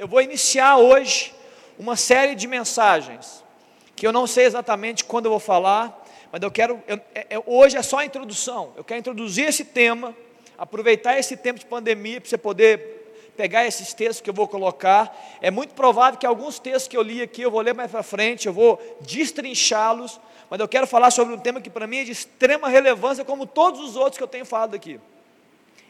eu vou iniciar hoje uma série de mensagens que eu não sei exatamente quando eu vou falar, mas eu quero. Eu, é, é, hoje é só a introdução. Eu quero introduzir esse tema, aproveitar esse tempo de pandemia para você poder pegar esses textos que eu vou colocar. É muito provável que alguns textos que eu li aqui, eu vou ler mais para frente, eu vou destrinchá-los, mas eu quero falar sobre um tema que para mim é de extrema relevância, como todos os outros que eu tenho falado aqui.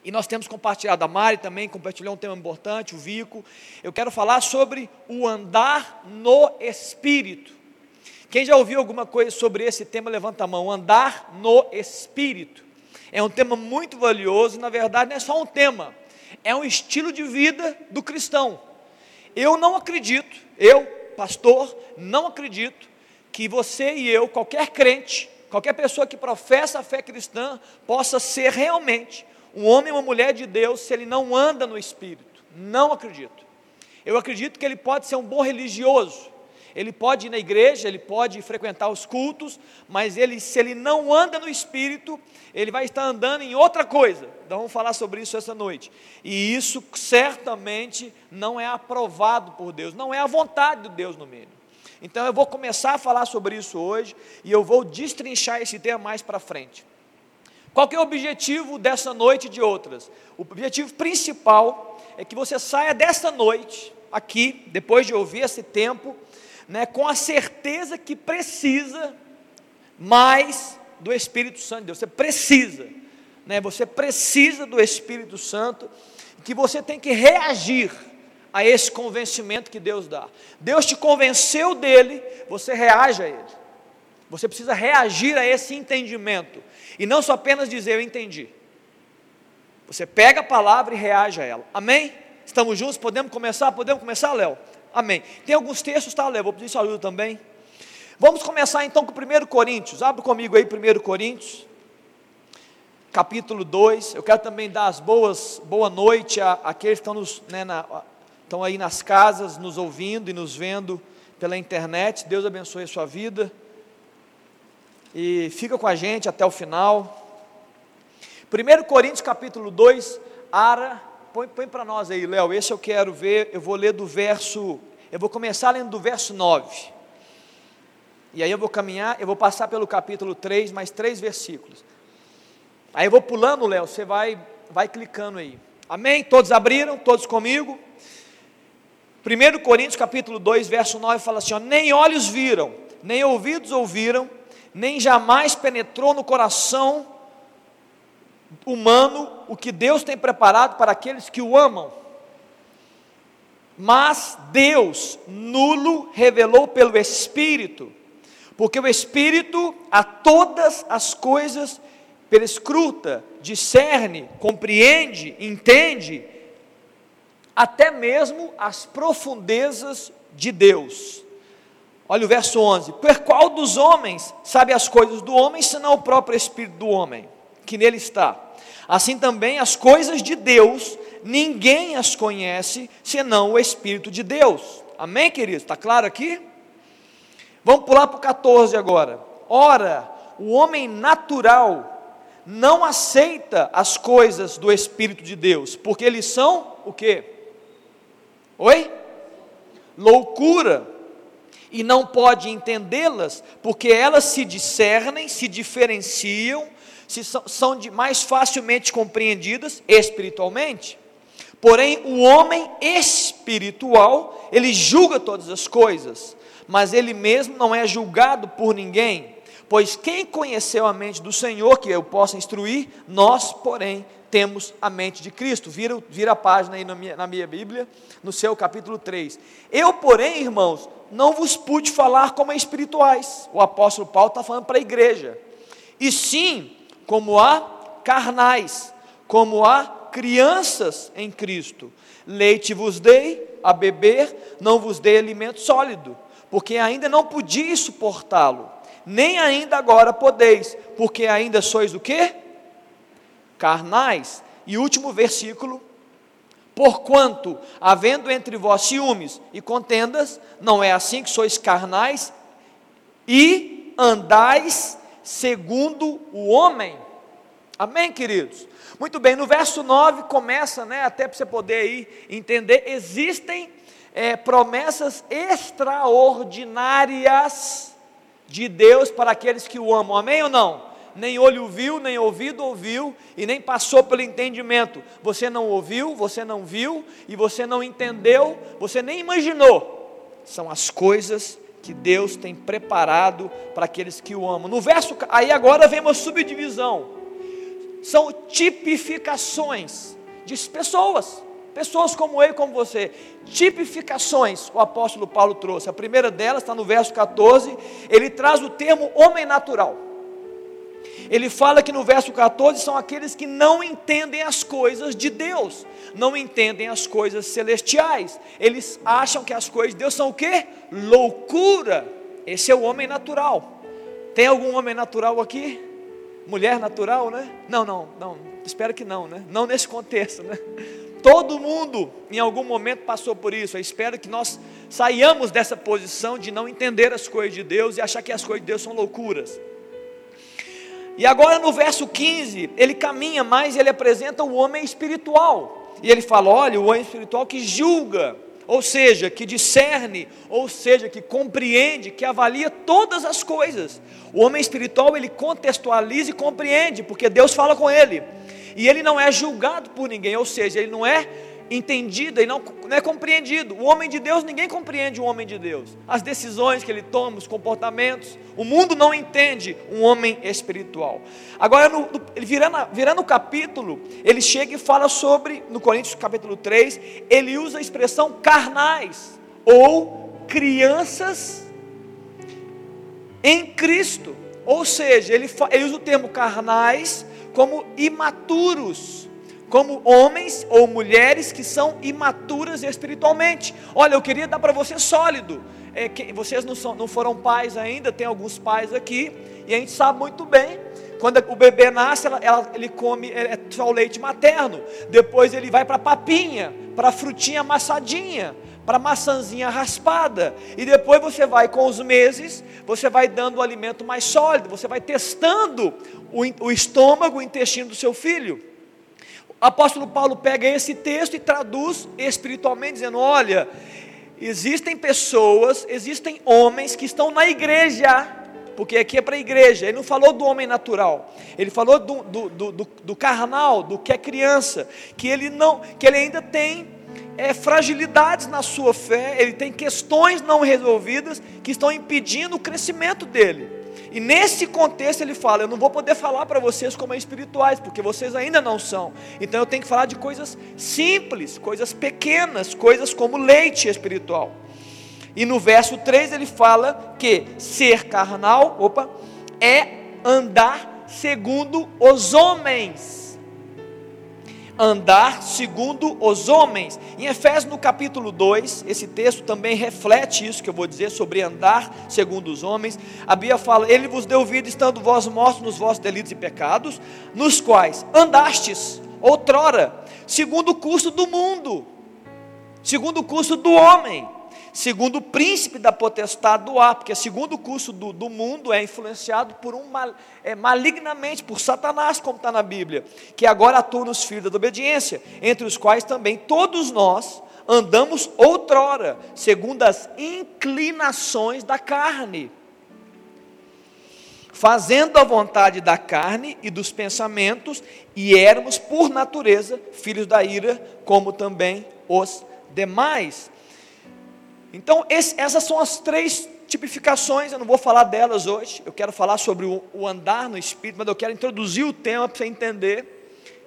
E nós temos compartilhado, a Mari também compartilhou um tema importante, o Vico. Eu quero falar sobre o andar no Espírito. Quem já ouviu alguma coisa sobre esse tema, levanta a mão. Andar no Espírito. É um tema muito valioso, na verdade não é só um tema, é um estilo de vida do cristão. Eu não acredito, eu, pastor, não acredito que você e eu, qualquer crente, qualquer pessoa que professa a fé cristã, possa ser realmente um homem ou uma mulher de Deus se ele não anda no Espírito. Não acredito. Eu acredito que ele pode ser um bom religioso, ele pode ir na igreja, ele pode frequentar os cultos, mas ele, se ele não anda no Espírito, ele vai estar andando em outra coisa. Então vamos falar sobre isso essa noite. E isso certamente não é aprovado por Deus, não é a vontade de Deus no meio. Então eu vou começar a falar sobre isso hoje e eu vou destrinchar esse tema mais para frente. Qual é o objetivo dessa noite e de outras? O objetivo principal é que você saia dessa noite, aqui, depois de ouvir esse tempo, né, com a certeza que precisa mais do Espírito Santo de Deus. Você precisa, né, você precisa do Espírito Santo, que você tem que reagir a esse convencimento que Deus dá. Deus te convenceu dele, você reage a ele. Você precisa reagir a esse entendimento e não só apenas dizer eu entendi. Você pega a palavra e reage a ela. Amém? Estamos juntos? Podemos começar? Podemos começar, Léo? Amém. Tem alguns textos, tá, Léo? Vou pedir sua ajuda também. Vamos começar então com 1 Coríntios. Abre comigo aí 1 Coríntios, capítulo 2. Eu quero também dar as boas, boa noite a, aqueles que estão, nos, né, na, estão aí nas casas, nos ouvindo e nos vendo pela internet. Deus abençoe a sua vida. E fica com a gente até o final. 1 Coríntios capítulo 2, Ara põe, põe para nós aí, Léo, esse eu quero ver, eu vou ler do verso, eu vou começar lendo do verso 9. E aí eu vou caminhar, eu vou passar pelo capítulo 3, mais três versículos. Aí eu vou pulando, Léo, você vai, vai clicando aí. Amém? Todos abriram? Todos comigo? 1 Coríntios capítulo 2, verso 9 fala assim: ó, nem olhos viram, nem ouvidos ouviram, nem jamais penetrou no coração humano o que Deus tem preparado para aqueles que o amam. Mas Deus, nulo, revelou pelo Espírito, porque o Espírito a todas as coisas perscruta, discerne, compreende, entende, até mesmo as profundezas de Deus. Olha o verso 11: Per qual dos homens sabe as coisas do homem, senão o próprio Espírito do homem, que nele está? Assim também as coisas de Deus, ninguém as conhece senão o Espírito de Deus. Amém, queridos? Está claro aqui? Vamos pular para o 14 agora. Ora, o homem natural não aceita as coisas do Espírito de Deus, porque eles são o quê? Oi? Loucura. E não pode entendê-las, porque elas se discernem, se diferenciam se são, são de mais facilmente compreendidas espiritualmente. Porém, o homem espiritual, ele julga todas as coisas, mas ele mesmo não é julgado por ninguém, pois quem conheceu a mente do Senhor, que eu possa instruir, nós, porém, temos a mente de Cristo. Vira, vira a página aí na minha, na minha Bíblia, no seu capítulo 3. Eu, porém, irmãos, não vos pude falar como espirituais. O apóstolo Paulo está falando para a igreja. E sim, como há carnais, como há crianças em Cristo. Leite vos dei a beber, não vos dei alimento sólido, porque ainda não podia suportá-lo, nem ainda agora podeis, porque ainda sois o quê? Carnais. E último versículo, Porquanto, havendo entre vós ciúmes e contendas, não é assim que sois carnais e andais segundo o homem. Amém, queridos? Muito bem, no verso 9 começa, né, até para você poder aí entender, existem é, promessas extraordinárias de Deus para aqueles que o amam. Amém ou não? Nem olho viu, nem ouvido ouviu, e nem passou pelo entendimento. Você não ouviu, você não viu, e você não entendeu, você nem imaginou. São as coisas que Deus tem preparado para aqueles que o amam. No verso, aí agora vem uma subdivisão. São tipificações de pessoas, pessoas como eu e como você. Tipificações o apóstolo Paulo trouxe. A primeira delas está no verso 14, ele traz o termo homem natural. Ele fala que no verso 14 são aqueles que não entendem as coisas de Deus, não entendem as coisas celestiais. Eles acham que as coisas de Deus são o quê? Loucura. Esse é o homem natural. Tem algum homem natural aqui? Mulher natural, né? Não, não, não. Espero que não, né? Não nesse contexto, né? Todo mundo em algum momento passou por isso. Eu espero que nós saiamos dessa posição de não entender as coisas de Deus e achar que as coisas de Deus são loucuras. E agora no verso 15, ele caminha mais, ele apresenta o homem espiritual. E ele fala: olha, o homem espiritual que julga, ou seja, que discerne, ou seja, que compreende, que avalia todas as coisas. O homem espiritual ele contextualiza e compreende, porque Deus fala com ele. E ele não é julgado por ninguém, ou seja, ele não é entendido e não, não é compreendido. O homem de Deus, ninguém compreende o homem de Deus. As decisões que ele toma, os comportamentos, o mundo não entende um homem espiritual. Agora, no, no, virando, virando o capítulo, ele chega e fala sobre, no Coríntios capítulo 3, ele usa a expressão carnais, ou crianças em Cristo. Ou seja, ele, ele usa o termo carnais como imaturos como homens ou mulheres que são imaturas espiritualmente. Olha, eu queria dar para você sólido. É, que vocês não, são, não foram pais ainda, tem alguns pais aqui, e a gente sabe muito bem. Quando o bebê nasce, ela, ela, ele come é, só o leite materno. Depois ele vai para papinha, para frutinha amassadinha, para maçãzinha raspada. E depois você vai com os meses, você vai dando o alimento mais sólido, você vai testando o, o estômago, o intestino do seu filho. Apóstolo Paulo pega esse texto e traduz espiritualmente, dizendo: olha, existem pessoas, existem homens que estão na igreja, porque aqui é para a igreja, ele não falou do homem natural, ele falou do, do, do, do, do carnal, do que é criança, que ele não, que ele ainda tem é, fragilidades na sua fé, ele tem questões não resolvidas que estão impedindo o crescimento dele. E nesse contexto ele fala: Eu não vou poder falar para vocês como é espirituais, porque vocês ainda não são. Então eu tenho que falar de coisas simples, coisas pequenas, coisas como leite espiritual. E no verso 3 ele fala que ser carnal, opa, é andar segundo os homens andar segundo os homens. Em Efésios no capítulo 2, esse texto também reflete isso que eu vou dizer sobre andar segundo os homens. A Bíblia fala: Ele vos deu vida estando vós mortos nos vossos delitos e pecados, nos quais andastes outrora, segundo o curso do mundo, segundo o curso do homem segundo o príncipe da potestade do ar, porque segundo o curso do, do mundo é influenciado por um mal, é, malignamente, por Satanás, como está na Bíblia, que agora atua nos filhos da obediência, entre os quais também todos nós andamos outrora, segundo as inclinações da carne, fazendo a vontade da carne e dos pensamentos, e éramos, por natureza, filhos da ira, como também os demais. Então, esse, essas são as três tipificações, eu não vou falar delas hoje, eu quero falar sobre o, o andar no Espírito, mas eu quero introduzir o tema para você entender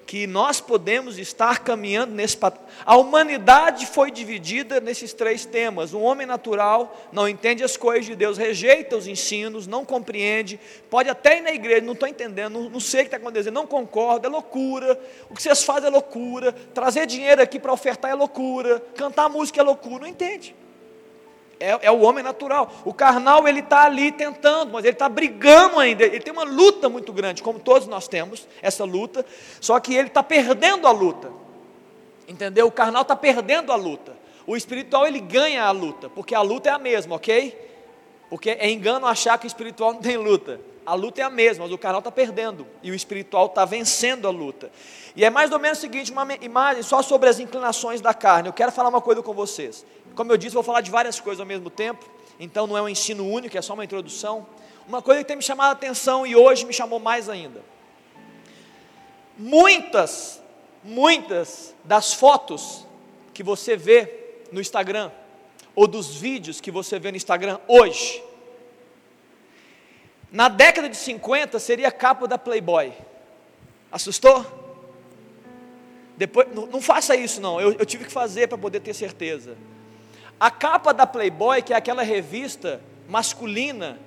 que nós podemos estar caminhando nesse A humanidade foi dividida nesses três temas. O homem natural não entende as coisas de Deus, rejeita os ensinos, não compreende, pode até ir na igreja, não estou entendendo, não, não sei o que está acontecendo, não concorda, é loucura. O que vocês fazem é loucura, trazer dinheiro aqui para ofertar é loucura, cantar música é loucura, não entende é, é o homem natural. O carnal, ele está ali tentando, mas ele está brigando ainda. Ele tem uma luta muito grande, como todos nós temos, essa luta. Só que ele está perdendo a luta. Entendeu? O carnal está perdendo a luta. O espiritual, ele ganha a luta, porque a luta é a mesma, ok? Porque é engano achar que o espiritual não tem luta. A luta é a mesma, mas o carnal está perdendo e o espiritual está vencendo a luta. E é mais ou menos o seguinte: uma imagem só sobre as inclinações da carne. Eu quero falar uma coisa com vocês. Como eu disse, vou falar de várias coisas ao mesmo tempo, então não é um ensino único, é só uma introdução. Uma coisa que tem me chamado a atenção e hoje me chamou mais ainda. Muitas, muitas das fotos que você vê no Instagram, ou dos vídeos que você vê no Instagram hoje, na década de 50 seria capa da Playboy. Assustou? Depois, não, não faça isso não, eu, eu tive que fazer para poder ter certeza. A capa da Playboy, que é aquela revista masculina,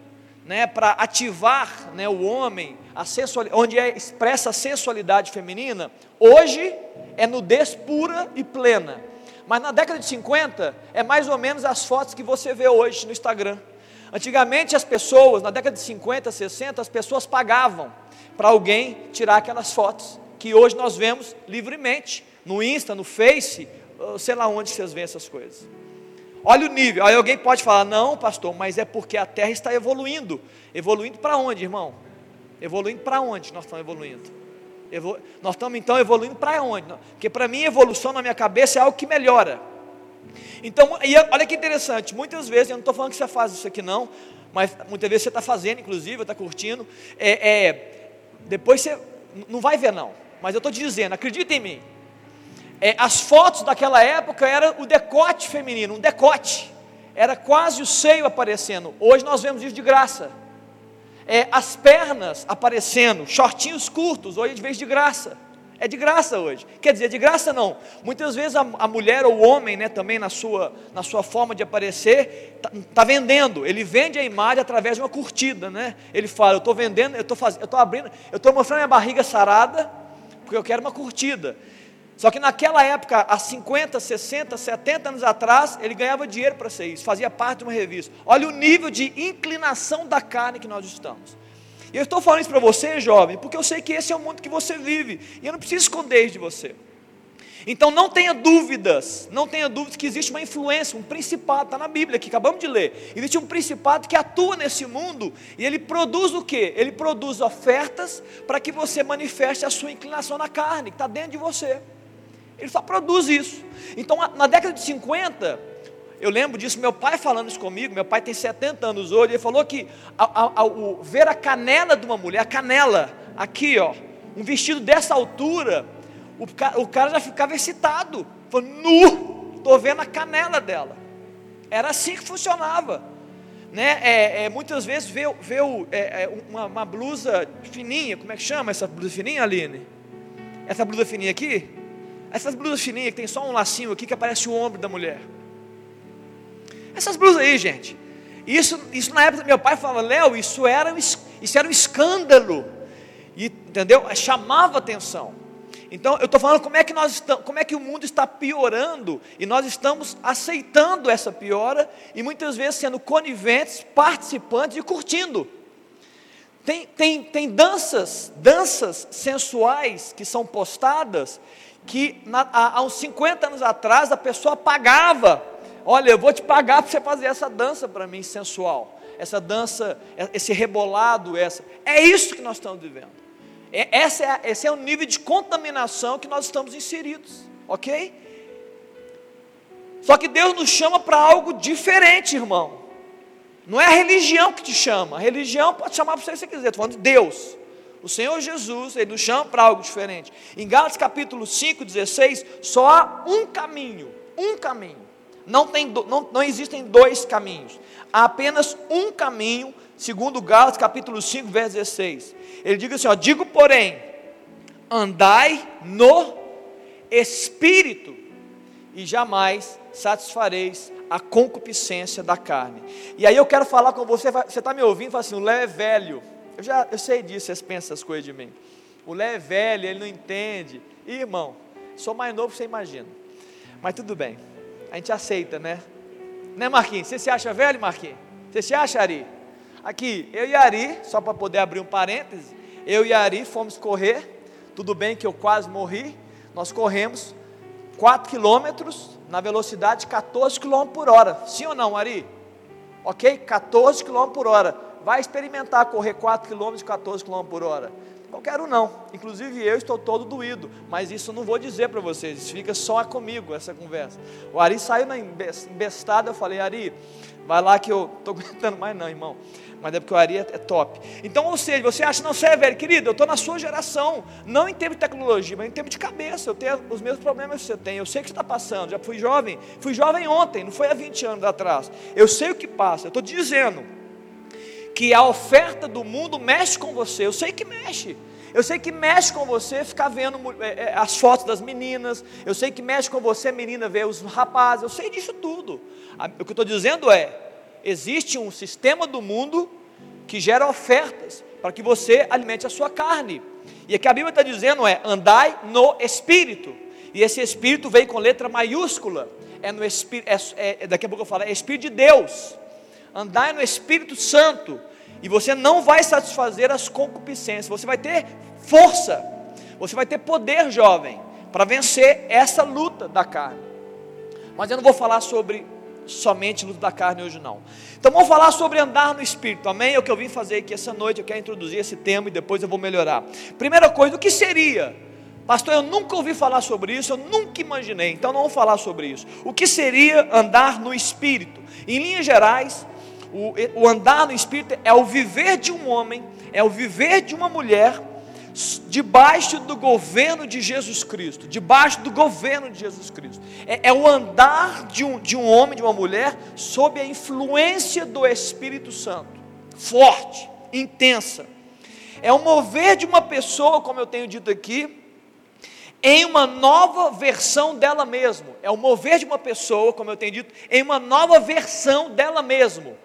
né, para ativar né, o homem, a onde é expressa a sensualidade feminina, hoje é nudez pura e plena. Mas na década de 50, é mais ou menos as fotos que você vê hoje no Instagram. Antigamente as pessoas, na década de 50, 60, as pessoas pagavam para alguém tirar aquelas fotos, que hoje nós vemos livremente, no Insta, no Face, sei lá onde vocês veem essas coisas. Olha o nível, aí alguém pode falar, não pastor, mas é porque a terra está evoluindo. Evoluindo para onde, irmão? Evoluindo para onde nós estamos evoluindo? Evolu nós estamos então evoluindo para onde? Porque para mim, evolução na minha cabeça é algo que melhora. Então, olha que interessante, muitas vezes, eu não estou falando que você faz isso aqui não, mas muitas vezes você está fazendo, inclusive, está curtindo, é, é, depois você não vai ver não, mas eu estou te dizendo, acredita em mim, é, as fotos daquela época era o decote feminino, um decote, era quase o seio aparecendo, hoje nós vemos isso de graça, é, as pernas aparecendo, shortinhos curtos, hoje de vez de graça. É de graça hoje. Quer dizer, de graça não. Muitas vezes a, a mulher ou o homem, né, também na sua, na sua forma de aparecer, está tá vendendo. Ele vende a imagem através de uma curtida, né? Ele fala, eu estou vendendo, eu fazendo, eu estou abrindo, eu estou mostrando minha barriga sarada, porque eu quero uma curtida. Só que naquela época, há 50, 60, 70 anos atrás, ele ganhava dinheiro para ser isso, fazia parte de uma revista. Olha o nível de inclinação da carne que nós estamos. E eu estou falando isso para você, jovem, porque eu sei que esse é o mundo que você vive, e eu não preciso esconder de você. Então não tenha dúvidas, não tenha dúvidas que existe uma influência, um principado, está na Bíblia que acabamos de ler. Existe um principado que atua nesse mundo e ele produz o que? Ele produz ofertas para que você manifeste a sua inclinação na carne, que está dentro de você. Ele só produz isso. Então, na década de 50, eu lembro disso, meu pai falando isso comigo, meu pai tem 70 anos hoje, ele falou que ao, ver a canela de uma mulher, a canela, aqui ó, um vestido dessa altura, o, o cara já ficava excitado, falou, nu, estou vendo a canela dela. Era assim que funcionava. Né? É, é, muitas vezes vê, vê é, é, uma, uma, blusa fininha, como é que chama essa blusa fininha, Aline? Essa blusa fininha aqui? Essas blusas fininhas que tem só um lacinho aqui que aparece o ombro da mulher. Essas blusas aí, gente. Isso, isso na época meu pai falava, Léo, isso era, isso era um escândalo. E, entendeu? Chamava atenção. Então, eu estou falando como é que nós estamos, como é que o mundo está piorando e nós estamos aceitando essa piora e muitas vezes sendo coniventes, participantes e curtindo. Tem, tem, tem danças, danças sensuais que são postadas que na, há, há uns 50 anos atrás a pessoa pagava. Olha, eu vou te pagar para você fazer essa dança para mim sensual. Essa dança, esse rebolado, essa. É isso que nós estamos vivendo. É, essa é, esse é o nível de contaminação que nós estamos inseridos, ok? Só que Deus nos chama para algo diferente, irmão. Não é a religião que te chama. A religião pode chamar para você se você quiser. Estou falando de Deus. O Senhor Jesus, Ele nos chama para algo diferente. Em Gálatas capítulo 5, 16, só há um caminho, um caminho. Não, tem, não, não existem dois caminhos. Há apenas um caminho, segundo Gálatas capítulo 5, verso 16. Ele diz assim, ó, digo porém, andai no Espírito, e jamais satisfareis a concupiscência da carne. E aí eu quero falar com você, você está me ouvindo, fala assim, o Léo é velho. Eu já eu sei disso, vocês pensam essas coisas de mim. O Léo é velho, ele não entende. irmão, sou mais novo que você imagina. Mas tudo bem. A gente aceita, né? Né, Marquinhos? Você se acha velho, Marquinhos? Você se acha, Ari? Aqui, eu e Ari, só para poder abrir um parêntese, eu e Ari fomos correr. Tudo bem que eu quase morri. Nós corremos 4 quilômetros na velocidade de 14 km por hora. Sim ou não, Ari? Ok? 14 km por hora vai experimentar correr 4 km e 14 km por hora. Qualquer um não. Inclusive eu estou todo doído. Mas isso não vou dizer para vocês. Isso fica só comigo, essa conversa. O Ari saiu na embestada. Eu falei, Ari, vai lá que eu estou aguentando mais não, irmão mas é porque o Ari é, é top. Então, ou seja, você acha, não, você é velho, querido, eu estou na sua geração, não em termos de tecnologia, mas em termos de cabeça, eu tenho os mesmos problemas que você tem, eu sei o que está passando, já fui jovem, fui jovem ontem, não foi há 20 anos atrás, eu sei o que passa, eu estou dizendo que a oferta do mundo mexe com você, eu sei que mexe, eu sei que mexe com você ficar vendo é, é, as fotos das meninas. Eu sei que mexe com você, menina, ver os rapazes. Eu sei disso tudo. O que eu estou dizendo é: existe um sistema do mundo que gera ofertas para que você alimente a sua carne. E o que a Bíblia está dizendo é: andai no Espírito. E esse Espírito veio com letra maiúscula. É no Espírito, é, é, daqui a pouco eu falo, é Espírito de Deus. Andai no Espírito Santo. E você não vai satisfazer as concupiscências. Você vai ter força. Você vai ter poder, jovem, para vencer essa luta da carne. Mas eu não vou falar sobre somente luta da carne hoje não. Então vamos falar sobre andar no Espírito, amém? É o que eu vim fazer aqui essa noite, eu quero introduzir esse tema e depois eu vou melhorar. Primeira coisa, o que seria? Pastor, eu nunca ouvi falar sobre isso, eu nunca imaginei, então não vou falar sobre isso. O que seria andar no Espírito? Em linhas gerais, o, o andar no Espírito é o viver de um homem, é o viver de uma mulher debaixo do governo de Jesus Cristo, debaixo do governo de Jesus Cristo. É, é, o andar de um, de um homem, de uma mulher, sob a influência do Espírito Santo, forte, intensa. É o mover de uma pessoa, como eu tenho dito aqui, em uma nova versão dela mesma. É o mover de uma pessoa, como eu tenho dito, em uma nova versão dela mesma.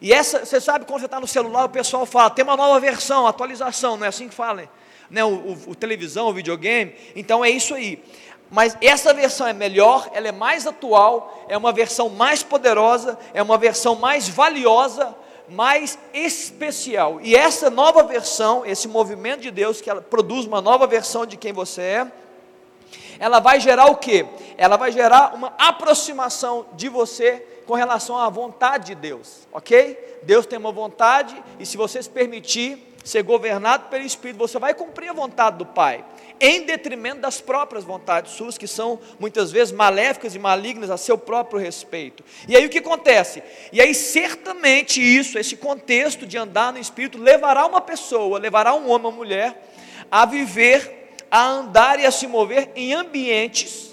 E essa, você sabe quando você está no celular, o pessoal fala, tem uma nova versão, atualização, não é assim que fala, né? O, o, o, televisão, o videogame, então é isso aí. Mas essa versão é melhor, ela é mais atual, é uma versão mais poderosa, é uma versão mais valiosa, mais especial. E essa nova versão, esse movimento de Deus que ela produz uma nova versão de quem você é, ela vai gerar o que? Ela vai gerar uma aproximação de você com relação à vontade de Deus, ok? Deus tem uma vontade e se você se permitir ser governado pelo Espírito, você vai cumprir a vontade do Pai, em detrimento das próprias vontades suas, que são muitas vezes maléficas e malignas a seu próprio respeito. E aí o que acontece? E aí certamente isso, esse contexto de andar no Espírito, levará uma pessoa, levará um homem ou mulher a viver, a andar e a se mover em ambientes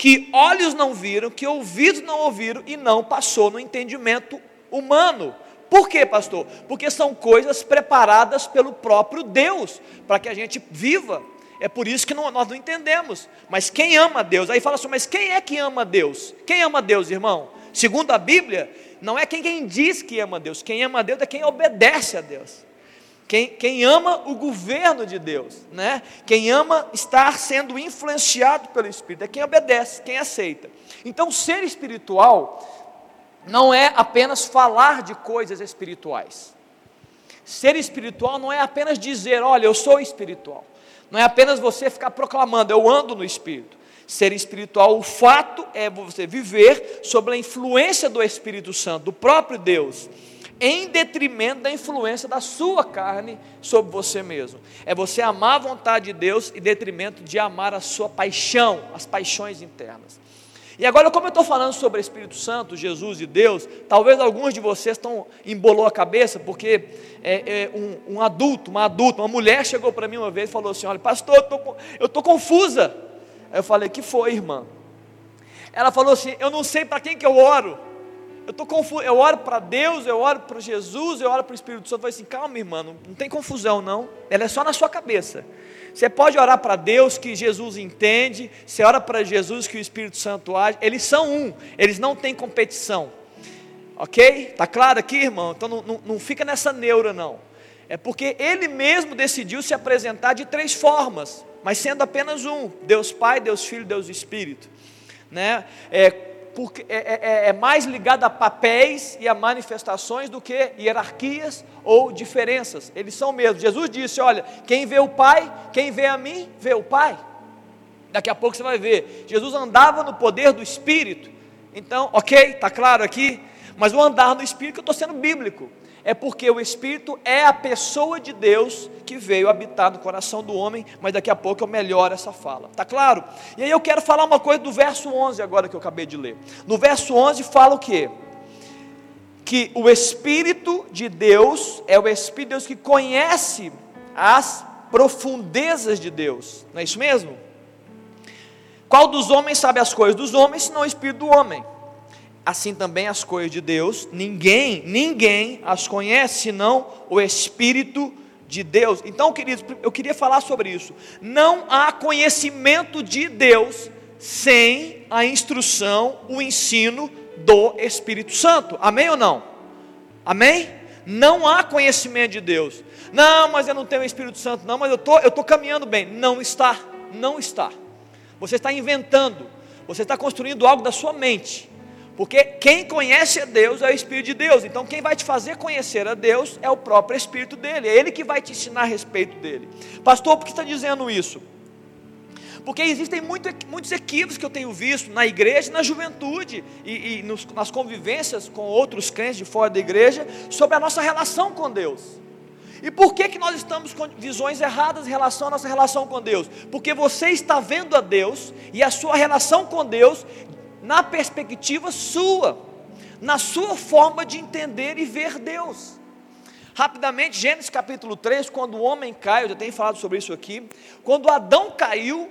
que olhos não viram, que ouvidos não ouviram e não passou no entendimento humano. Por quê, pastor? Porque são coisas preparadas pelo próprio Deus para que a gente viva. É por isso que não, nós não entendemos. Mas quem ama Deus? Aí fala assim, mas quem é que ama Deus? Quem ama Deus, irmão? Segundo a Bíblia, não é quem, quem diz que ama Deus. Quem ama Deus é quem obedece a Deus. Quem, quem ama o governo de Deus, né? Quem ama estar sendo influenciado pelo Espírito, é quem obedece, quem aceita. Então, ser espiritual não é apenas falar de coisas espirituais. Ser espiritual não é apenas dizer, olha, eu sou espiritual. Não é apenas você ficar proclamando, eu ando no Espírito. Ser espiritual, o fato é você viver sob a influência do Espírito Santo, do próprio Deus em detrimento da influência da sua carne sobre você mesmo. É você amar a vontade de Deus em detrimento de amar a sua paixão, as paixões internas. E agora, como eu estou falando sobre Espírito Santo, Jesus e Deus, talvez alguns de vocês estão embolou a cabeça, porque é, é um, um, adulto, uma adulta, uma mulher chegou para mim uma vez e falou assim: Olha, pastor, eu estou confusa. Aí eu falei: Que foi, irmã? Ela falou assim: Eu não sei para quem que eu oro. Eu estou confuso, eu oro para Deus, eu oro para Jesus, eu oro para o Espírito Santo. Eu falei assim, calma, irmã, não, não tem confusão não. Ela é só na sua cabeça. Você pode orar para Deus que Jesus entende, você ora para Jesus que o Espírito Santo age. Eles são um, eles não têm competição. Ok? Está claro aqui, irmão? Então não, não, não fica nessa neura, não. É porque ele mesmo decidiu se apresentar de três formas, mas sendo apenas um: Deus Pai, Deus Filho, Deus Espírito. Né? É, porque é, é, é, é, mais ligado a papéis e a manifestações do que hierarquias ou diferenças. Eles são mesmo. Jesus disse: Olha, quem vê o Pai, quem vê a mim, vê o Pai. Daqui a pouco você vai ver. Jesus andava no poder do Espírito. Então, ok, está claro aqui. Mas o andar no Espírito, eu estou sendo bíblico. É porque o Espírito é a pessoa de Deus que veio habitar no coração do homem, mas daqui a pouco eu melhoro essa fala, tá claro? E aí eu quero falar uma coisa do verso 11 agora que eu acabei de ler. No verso 11 fala o quê? Que o Espírito de Deus é o Espírito de Deus que conhece as profundezas de Deus, não é isso mesmo? Qual dos homens sabe as coisas dos homens, senão o Espírito do homem? Assim também as coisas de Deus, ninguém, ninguém as conhece senão o Espírito de Deus. Então, queridos, eu queria falar sobre isso. Não há conhecimento de Deus sem a instrução, o ensino do Espírito Santo. Amém ou não? Amém? Não há conhecimento de Deus. Não, mas eu não tenho o Espírito Santo, não, mas eu tô, estou caminhando bem. Não está, não está. Você está inventando, você está construindo algo da sua mente. Porque quem conhece a Deus é o Espírito de Deus. Então, quem vai te fazer conhecer a Deus é o próprio Espírito dele. É Ele que vai te ensinar a respeito dele. Pastor, por que está dizendo isso? Porque existem muito, muitos equívocos que eu tenho visto na igreja, na juventude e, e nos, nas convivências com outros crentes de fora da igreja sobre a nossa relação com Deus. E por que, que nós estamos com visões erradas em relação à nossa relação com Deus? Porque você está vendo a Deus e a sua relação com Deus na perspectiva sua, na sua forma de entender e ver Deus. Rapidamente, Gênesis capítulo 3, quando o homem cai, eu já tenho falado sobre isso aqui. Quando Adão caiu,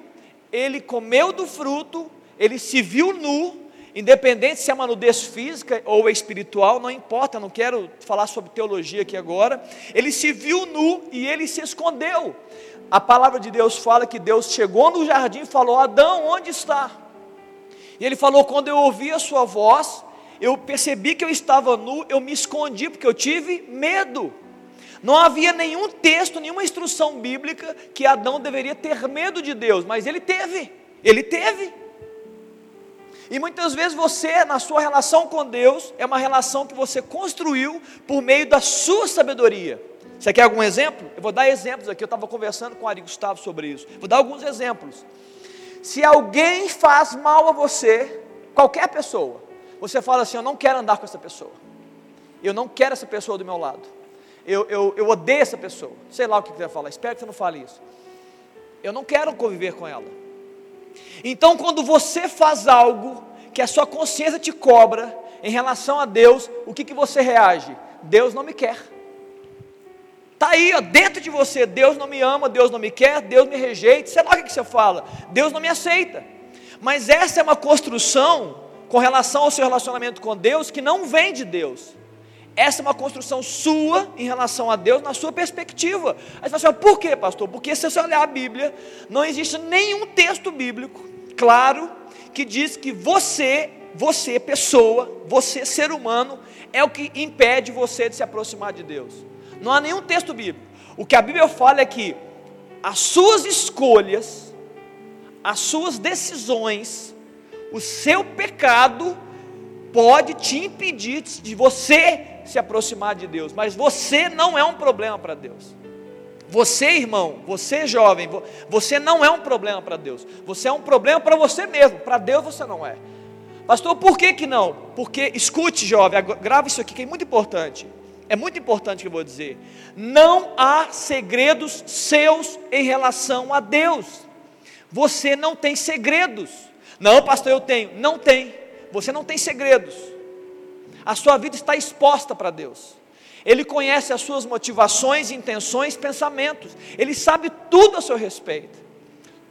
ele comeu do fruto, ele se viu nu, independente se é uma nudez física ou espiritual, não importa, não quero falar sobre teologia aqui agora. Ele se viu nu e ele se escondeu. A palavra de Deus fala que Deus chegou no jardim e falou: Adão, onde está? E ele falou: quando eu ouvi a sua voz, eu percebi que eu estava nu, eu me escondi porque eu tive medo. Não havia nenhum texto, nenhuma instrução bíblica que Adão deveria ter medo de Deus, mas ele teve, ele teve. E muitas vezes você, na sua relação com Deus, é uma relação que você construiu por meio da sua sabedoria. Você quer algum exemplo? Eu vou dar exemplos aqui. Eu estava conversando com o Ari Gustavo sobre isso. Vou dar alguns exemplos. Se alguém faz mal a você, qualquer pessoa, você fala assim: Eu não quero andar com essa pessoa, eu não quero essa pessoa do meu lado, eu, eu, eu odeio essa pessoa, sei lá o que você vai falar, espero que você não fale isso. Eu não quero conviver com ela. Então, quando você faz algo que a sua consciência te cobra em relação a Deus, o que, que você reage? Deus não me quer. Está aí, ó, dentro de você, Deus não me ama, Deus não me quer, Deus me rejeita, sei lá o que você fala, Deus não me aceita. Mas essa é uma construção com relação ao seu relacionamento com Deus que não vem de Deus. Essa é uma construção sua em relação a Deus, na sua perspectiva. Aí você fala assim, por quê, pastor? Porque se você olhar a Bíblia, não existe nenhum texto bíblico claro que diz que você, você, pessoa, você, ser humano, é o que impede você de se aproximar de Deus. Não há nenhum texto bíblico. O que a Bíblia fala é que as suas escolhas, as suas decisões, o seu pecado pode te impedir de você se aproximar de Deus, mas você não é um problema para Deus. Você, irmão, você jovem, você não é um problema para Deus. Você é um problema para você mesmo. Para Deus você não é. Pastor, por que que não? Porque escute, jovem, grava isso aqui que é muito importante é muito importante que eu vou dizer. Não há segredos seus em relação a Deus. Você não tem segredos. Não, pastor, eu tenho. Não tem. Você não tem segredos. A sua vida está exposta para Deus. Ele conhece as suas motivações, intenções, pensamentos. Ele sabe tudo a seu respeito.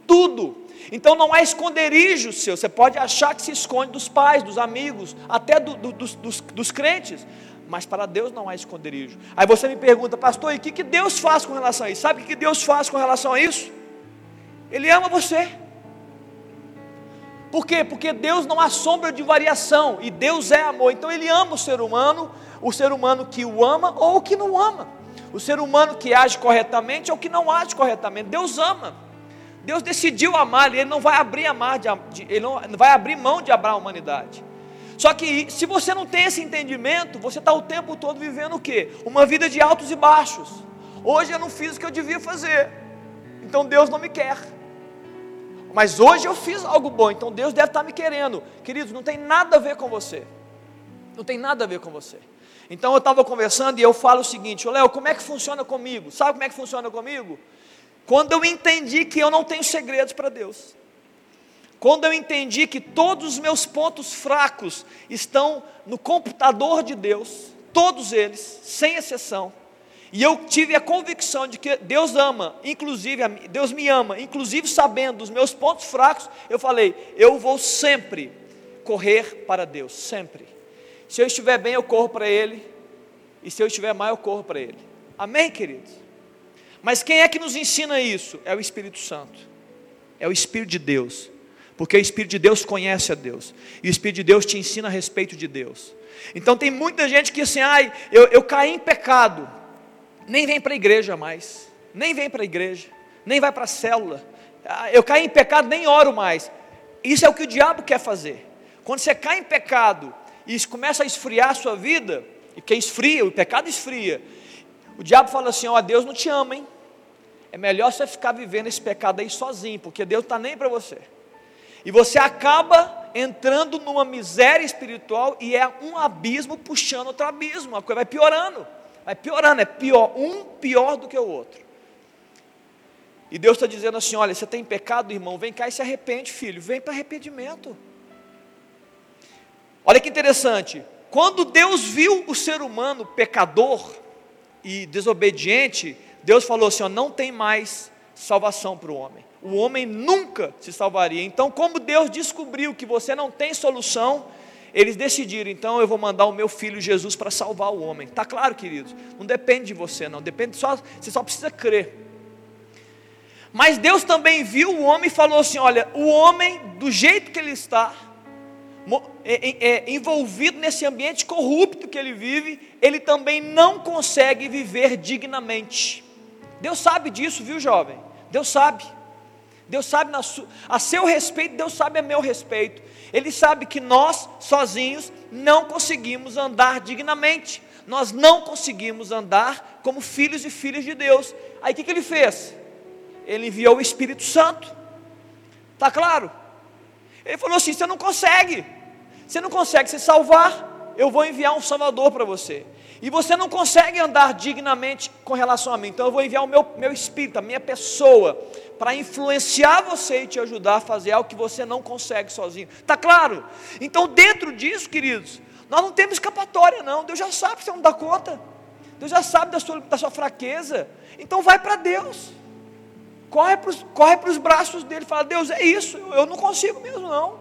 Tudo. Então não há esconderijo seu. Você pode achar que se esconde dos pais, dos amigos, até do, do, dos, dos, dos crentes mas para Deus não há esconderijo. Aí você me pergunta, pastor, e o que, que Deus faz com relação a isso? Sabe o que Deus faz com relação a isso? Ele ama você. Por quê? Porque Deus não há sombra de variação e Deus é amor. Então Ele ama o ser humano, o ser humano que o ama ou o que não ama, o ser humano que age corretamente ou que não age corretamente. Deus ama. Deus decidiu amar, Ele não vai abrir, amar de, ele não vai abrir mão de amar a humanidade. Só que se você não tem esse entendimento, você está o tempo todo vivendo o quê? Uma vida de altos e baixos. Hoje eu não fiz o que eu devia fazer, então Deus não me quer. Mas hoje eu fiz algo bom, então Deus deve estar tá me querendo. Queridos, não tem nada a ver com você. Não tem nada a ver com você. Então eu estava conversando e eu falo o seguinte: Léo, como é que funciona comigo? Sabe como é que funciona comigo? Quando eu entendi que eu não tenho segredos para Deus. Quando eu entendi que todos os meus pontos fracos estão no computador de Deus, todos eles, sem exceção, e eu tive a convicção de que Deus ama, inclusive, Deus me ama, inclusive sabendo dos meus pontos fracos, eu falei, eu vou sempre correr para Deus, sempre. Se eu estiver bem, eu corro para Ele, e se eu estiver mal, eu corro para Ele. Amém, queridos? Mas quem é que nos ensina isso? É o Espírito Santo, é o Espírito de Deus porque o Espírito de Deus conhece a Deus, e o Espírito de Deus te ensina a respeito de Deus. Então tem muita gente que assim, ai, eu, eu caí em pecado, nem vem para a igreja mais, nem vem para a igreja, nem vai para a célula, ah, eu caí em pecado, nem oro mais. Isso é o que o diabo quer fazer. Quando você cai em pecado e começa a esfriar a sua vida, e que esfria, o pecado esfria, o diabo fala assim: ó, Deus não te ama, hein? É melhor você ficar vivendo esse pecado aí sozinho, porque Deus está nem para você. E você acaba entrando numa miséria espiritual e é um abismo puxando outro abismo, a coisa vai piorando, vai piorando, é pior, um pior do que o outro. E Deus está dizendo assim: olha, você tem pecado, irmão, vem cá e se arrepende, filho, vem para arrependimento. Olha que interessante, quando Deus viu o ser humano pecador e desobediente, Deus falou assim: ó, não tem mais salvação para o homem o homem nunca se salvaria. Então, como Deus descobriu que você não tem solução, eles decidiram, então eu vou mandar o meu filho Jesus para salvar o homem. Tá claro, queridos? Não depende de você, não. Depende só, você só precisa crer. Mas Deus também viu o homem e falou assim: olha, o homem, do jeito que ele está, é, é, é, envolvido nesse ambiente corrupto que ele vive, ele também não consegue viver dignamente. Deus sabe disso, viu, jovem? Deus sabe. Deus sabe a seu respeito, Deus sabe a meu respeito. Ele sabe que nós, sozinhos, não conseguimos andar dignamente. Nós não conseguimos andar como filhos e filhas de Deus. Aí o que, que ele fez? Ele enviou o Espírito Santo. Está claro? Ele falou assim: você não consegue. Você não consegue se salvar. Eu vou enviar um Salvador para você. E você não consegue andar dignamente com relação a mim. Então eu vou enviar o meu, meu espírito, a minha pessoa, para influenciar você e te ajudar a fazer algo que você não consegue sozinho. Está claro? Então, dentro disso, queridos, nós não temos escapatória, não. Deus já sabe que você não dá conta. Deus já sabe da sua, da sua fraqueza. Então vai para Deus. Corre para os corre os braços dele. Fala, Deus, é isso. Eu não consigo mesmo, não.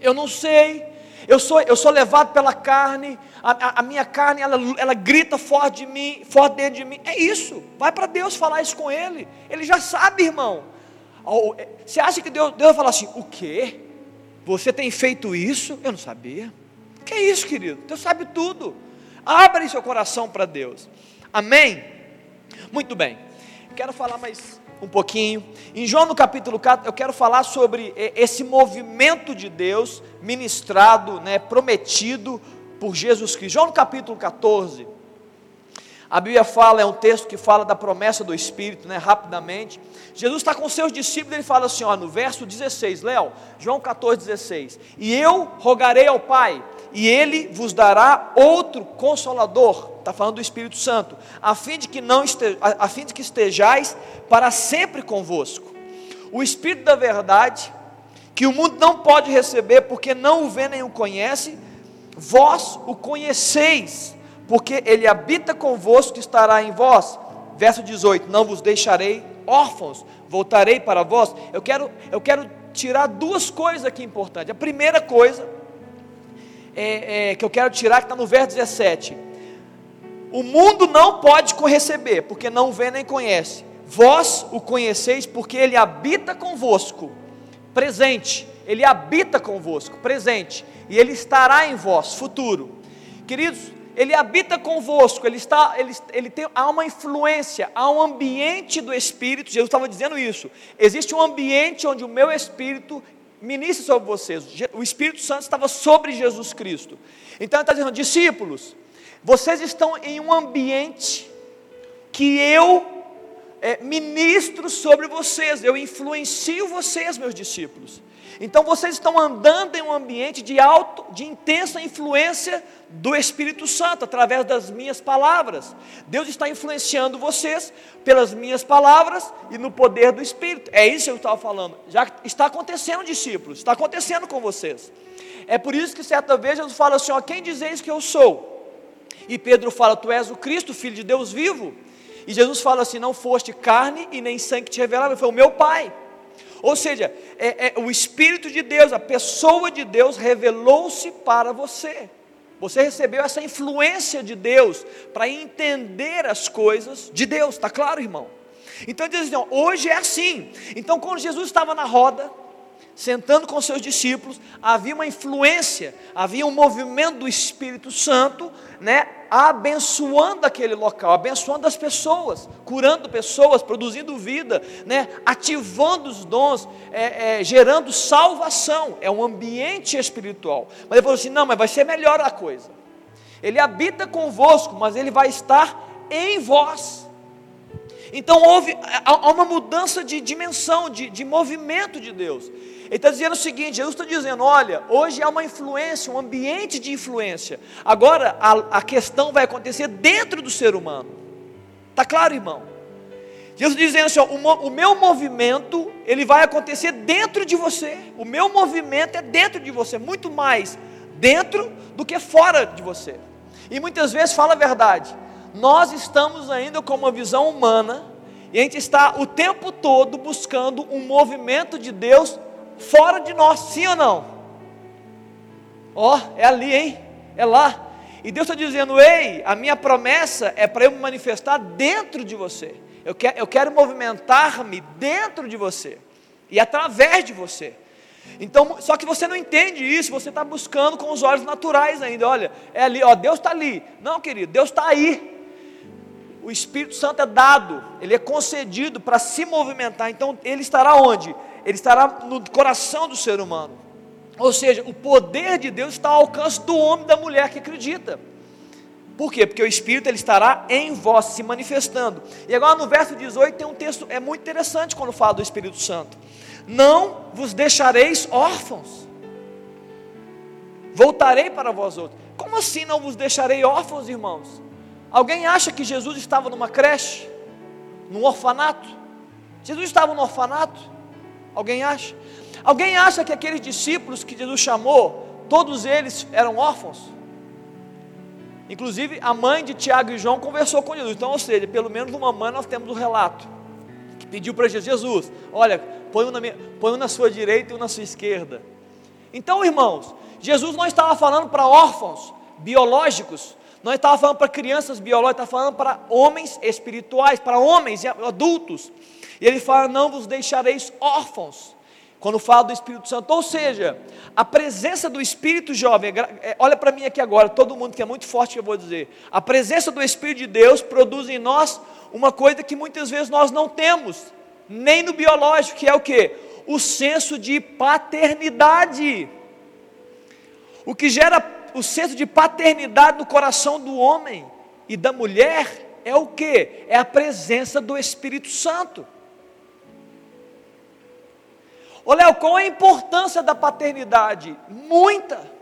Eu não sei eu sou, eu sou levado pela carne, a, a, a, minha carne ela, ela grita forte de mim, forte dentro de mim. É isso, vai para Deus falar isso com Ele. Ele já sabe, irmão. É, você acha que Deus, Deus vai falar assim: o quê? Você tem feito isso? Eu não sabia. Que é isso, querido? Deus sabe tudo. Abre seu coração para Deus. Amém? Muito bem. Quero falar mais um pouquinho. Em João no capítulo 4, eu quero falar sobre eh, esse movimento de Deus ministrado, né, prometido por Jesus Cristo. João no capítulo 14, a Bíblia fala, é um texto que fala da promessa do Espírito, né, rapidamente. Jesus está com seus discípulos, ele fala assim, ó, no verso 16, Léo, João 14, 16: E eu rogarei ao Pai, e ele vos dará outro consolador, está falando do Espírito Santo, a fim de que não esteja, a fim de que estejais para sempre convosco. O Espírito da verdade, que o mundo não pode receber, porque não o vê nem o conhece, vós o conheceis, porque ele habita convosco e estará em vós. Verso 18: Não vos deixarei órfãos, voltarei para vós. Eu quero, eu quero tirar duas coisas aqui importantes. A primeira coisa é, é, que eu quero tirar, que está no verso 17. O mundo não pode receber, porque não vê nem conhece. Vós o conheceis, porque ele habita convosco, presente. Ele habita convosco, presente. E ele estará em vós, futuro. Queridos, ele habita convosco, ele está, ele, ele tem, há uma influência, há um ambiente do Espírito, Jesus estava dizendo isso. Existe um ambiente onde o meu Espírito ministra sobre vocês. O Espírito Santo estava sobre Jesus Cristo. Então ele está dizendo, discípulos, vocês estão em um ambiente que eu é, ministro sobre vocês, eu influencio vocês, meus discípulos. Então vocês estão andando em um ambiente de alto, de intensa influência do Espírito Santo através das minhas palavras. Deus está influenciando vocês pelas minhas palavras e no poder do Espírito. É isso que eu estava falando. Já está acontecendo, discípulos, está acontecendo com vocês. É por isso que certa vez Jesus fala assim: ó, quem dizeis que eu sou? E Pedro fala: Tu és o Cristo, filho de Deus vivo. E Jesus fala assim: Não foste carne e nem sangue que te revelava, foi o meu Pai. Ou seja, é, é, o Espírito de Deus, a pessoa de Deus revelou-se para você. Você recebeu essa influência de Deus para entender as coisas de Deus, está claro, irmão? Então diz assim: ó, hoje é assim. Então, quando Jesus estava na roda, sentando com seus discípulos, havia uma influência, havia um movimento do Espírito Santo, né, abençoando aquele local, abençoando as pessoas, curando pessoas, produzindo vida, né, ativando os dons, é, é, gerando salvação. É um ambiente espiritual. Mas ele falou assim: não, mas vai ser melhor a coisa. Ele habita convosco, mas ele vai estar em vós. Então houve há uma mudança de dimensão, de, de movimento de Deus. Ele está dizendo o seguinte: Jesus está dizendo, olha, hoje há uma influência, um ambiente de influência. Agora a, a questão vai acontecer dentro do ser humano. Está claro, irmão? Jesus dizendo assim: ó, o, o meu movimento ele vai acontecer dentro de você. O meu movimento é dentro de você, muito mais dentro do que fora de você. E muitas vezes fala a verdade. Nós estamos ainda com uma visão humana e a gente está o tempo todo buscando um movimento de Deus fora de nós, sim ou não? Ó, oh, é ali, hein? É lá. E Deus está dizendo: ei, a minha promessa é para eu me manifestar dentro de você. Eu quero, eu quero movimentar-me dentro de você e através de você. Então, só que você não entende isso, você está buscando com os olhos naturais ainda. Olha, é ali, ó, Deus está ali. Não, querido, Deus está aí. O Espírito Santo é dado, ele é concedido para se movimentar. Então, ele estará onde? ele estará no coração do ser humano. Ou seja, o poder de Deus está ao alcance do homem e da mulher que acredita. Por quê? Porque o Espírito ele estará em vós, se manifestando. E agora no verso 18 tem um texto, é muito interessante quando fala do Espírito Santo. Não vos deixareis órfãos, voltarei para vós outros. Como assim não vos deixarei órfãos, irmãos? Alguém acha que Jesus estava numa creche, num orfanato? Jesus estava no orfanato? Alguém acha? Alguém acha que aqueles discípulos que Jesus chamou, todos eles eram órfãos? Inclusive a mãe de Tiago e João conversou com Jesus. Então, ou seja, pelo menos uma mãe nós temos o um relato. Que pediu para Jesus, Jesus, olha, põe um, na minha, põe um na sua direita e um na sua esquerda. Então, irmãos, Jesus não estava falando para órfãos biológicos, não estava falando para crianças biológicas, estava falando para homens espirituais, para homens e adultos. E ele fala: Não vos deixareis órfãos. Quando fala do Espírito Santo, ou seja, a presença do Espírito jovem, é, olha para mim aqui agora, todo mundo que é muito forte eu vou dizer, a presença do Espírito de Deus produz em nós uma coisa que muitas vezes nós não temos, nem no biológico, que é o que? O senso de paternidade. O que gera o senso de paternidade no coração do homem e da mulher é o que? É a presença do Espírito Santo. Ô Léo, qual é a importância da paternidade? Muita.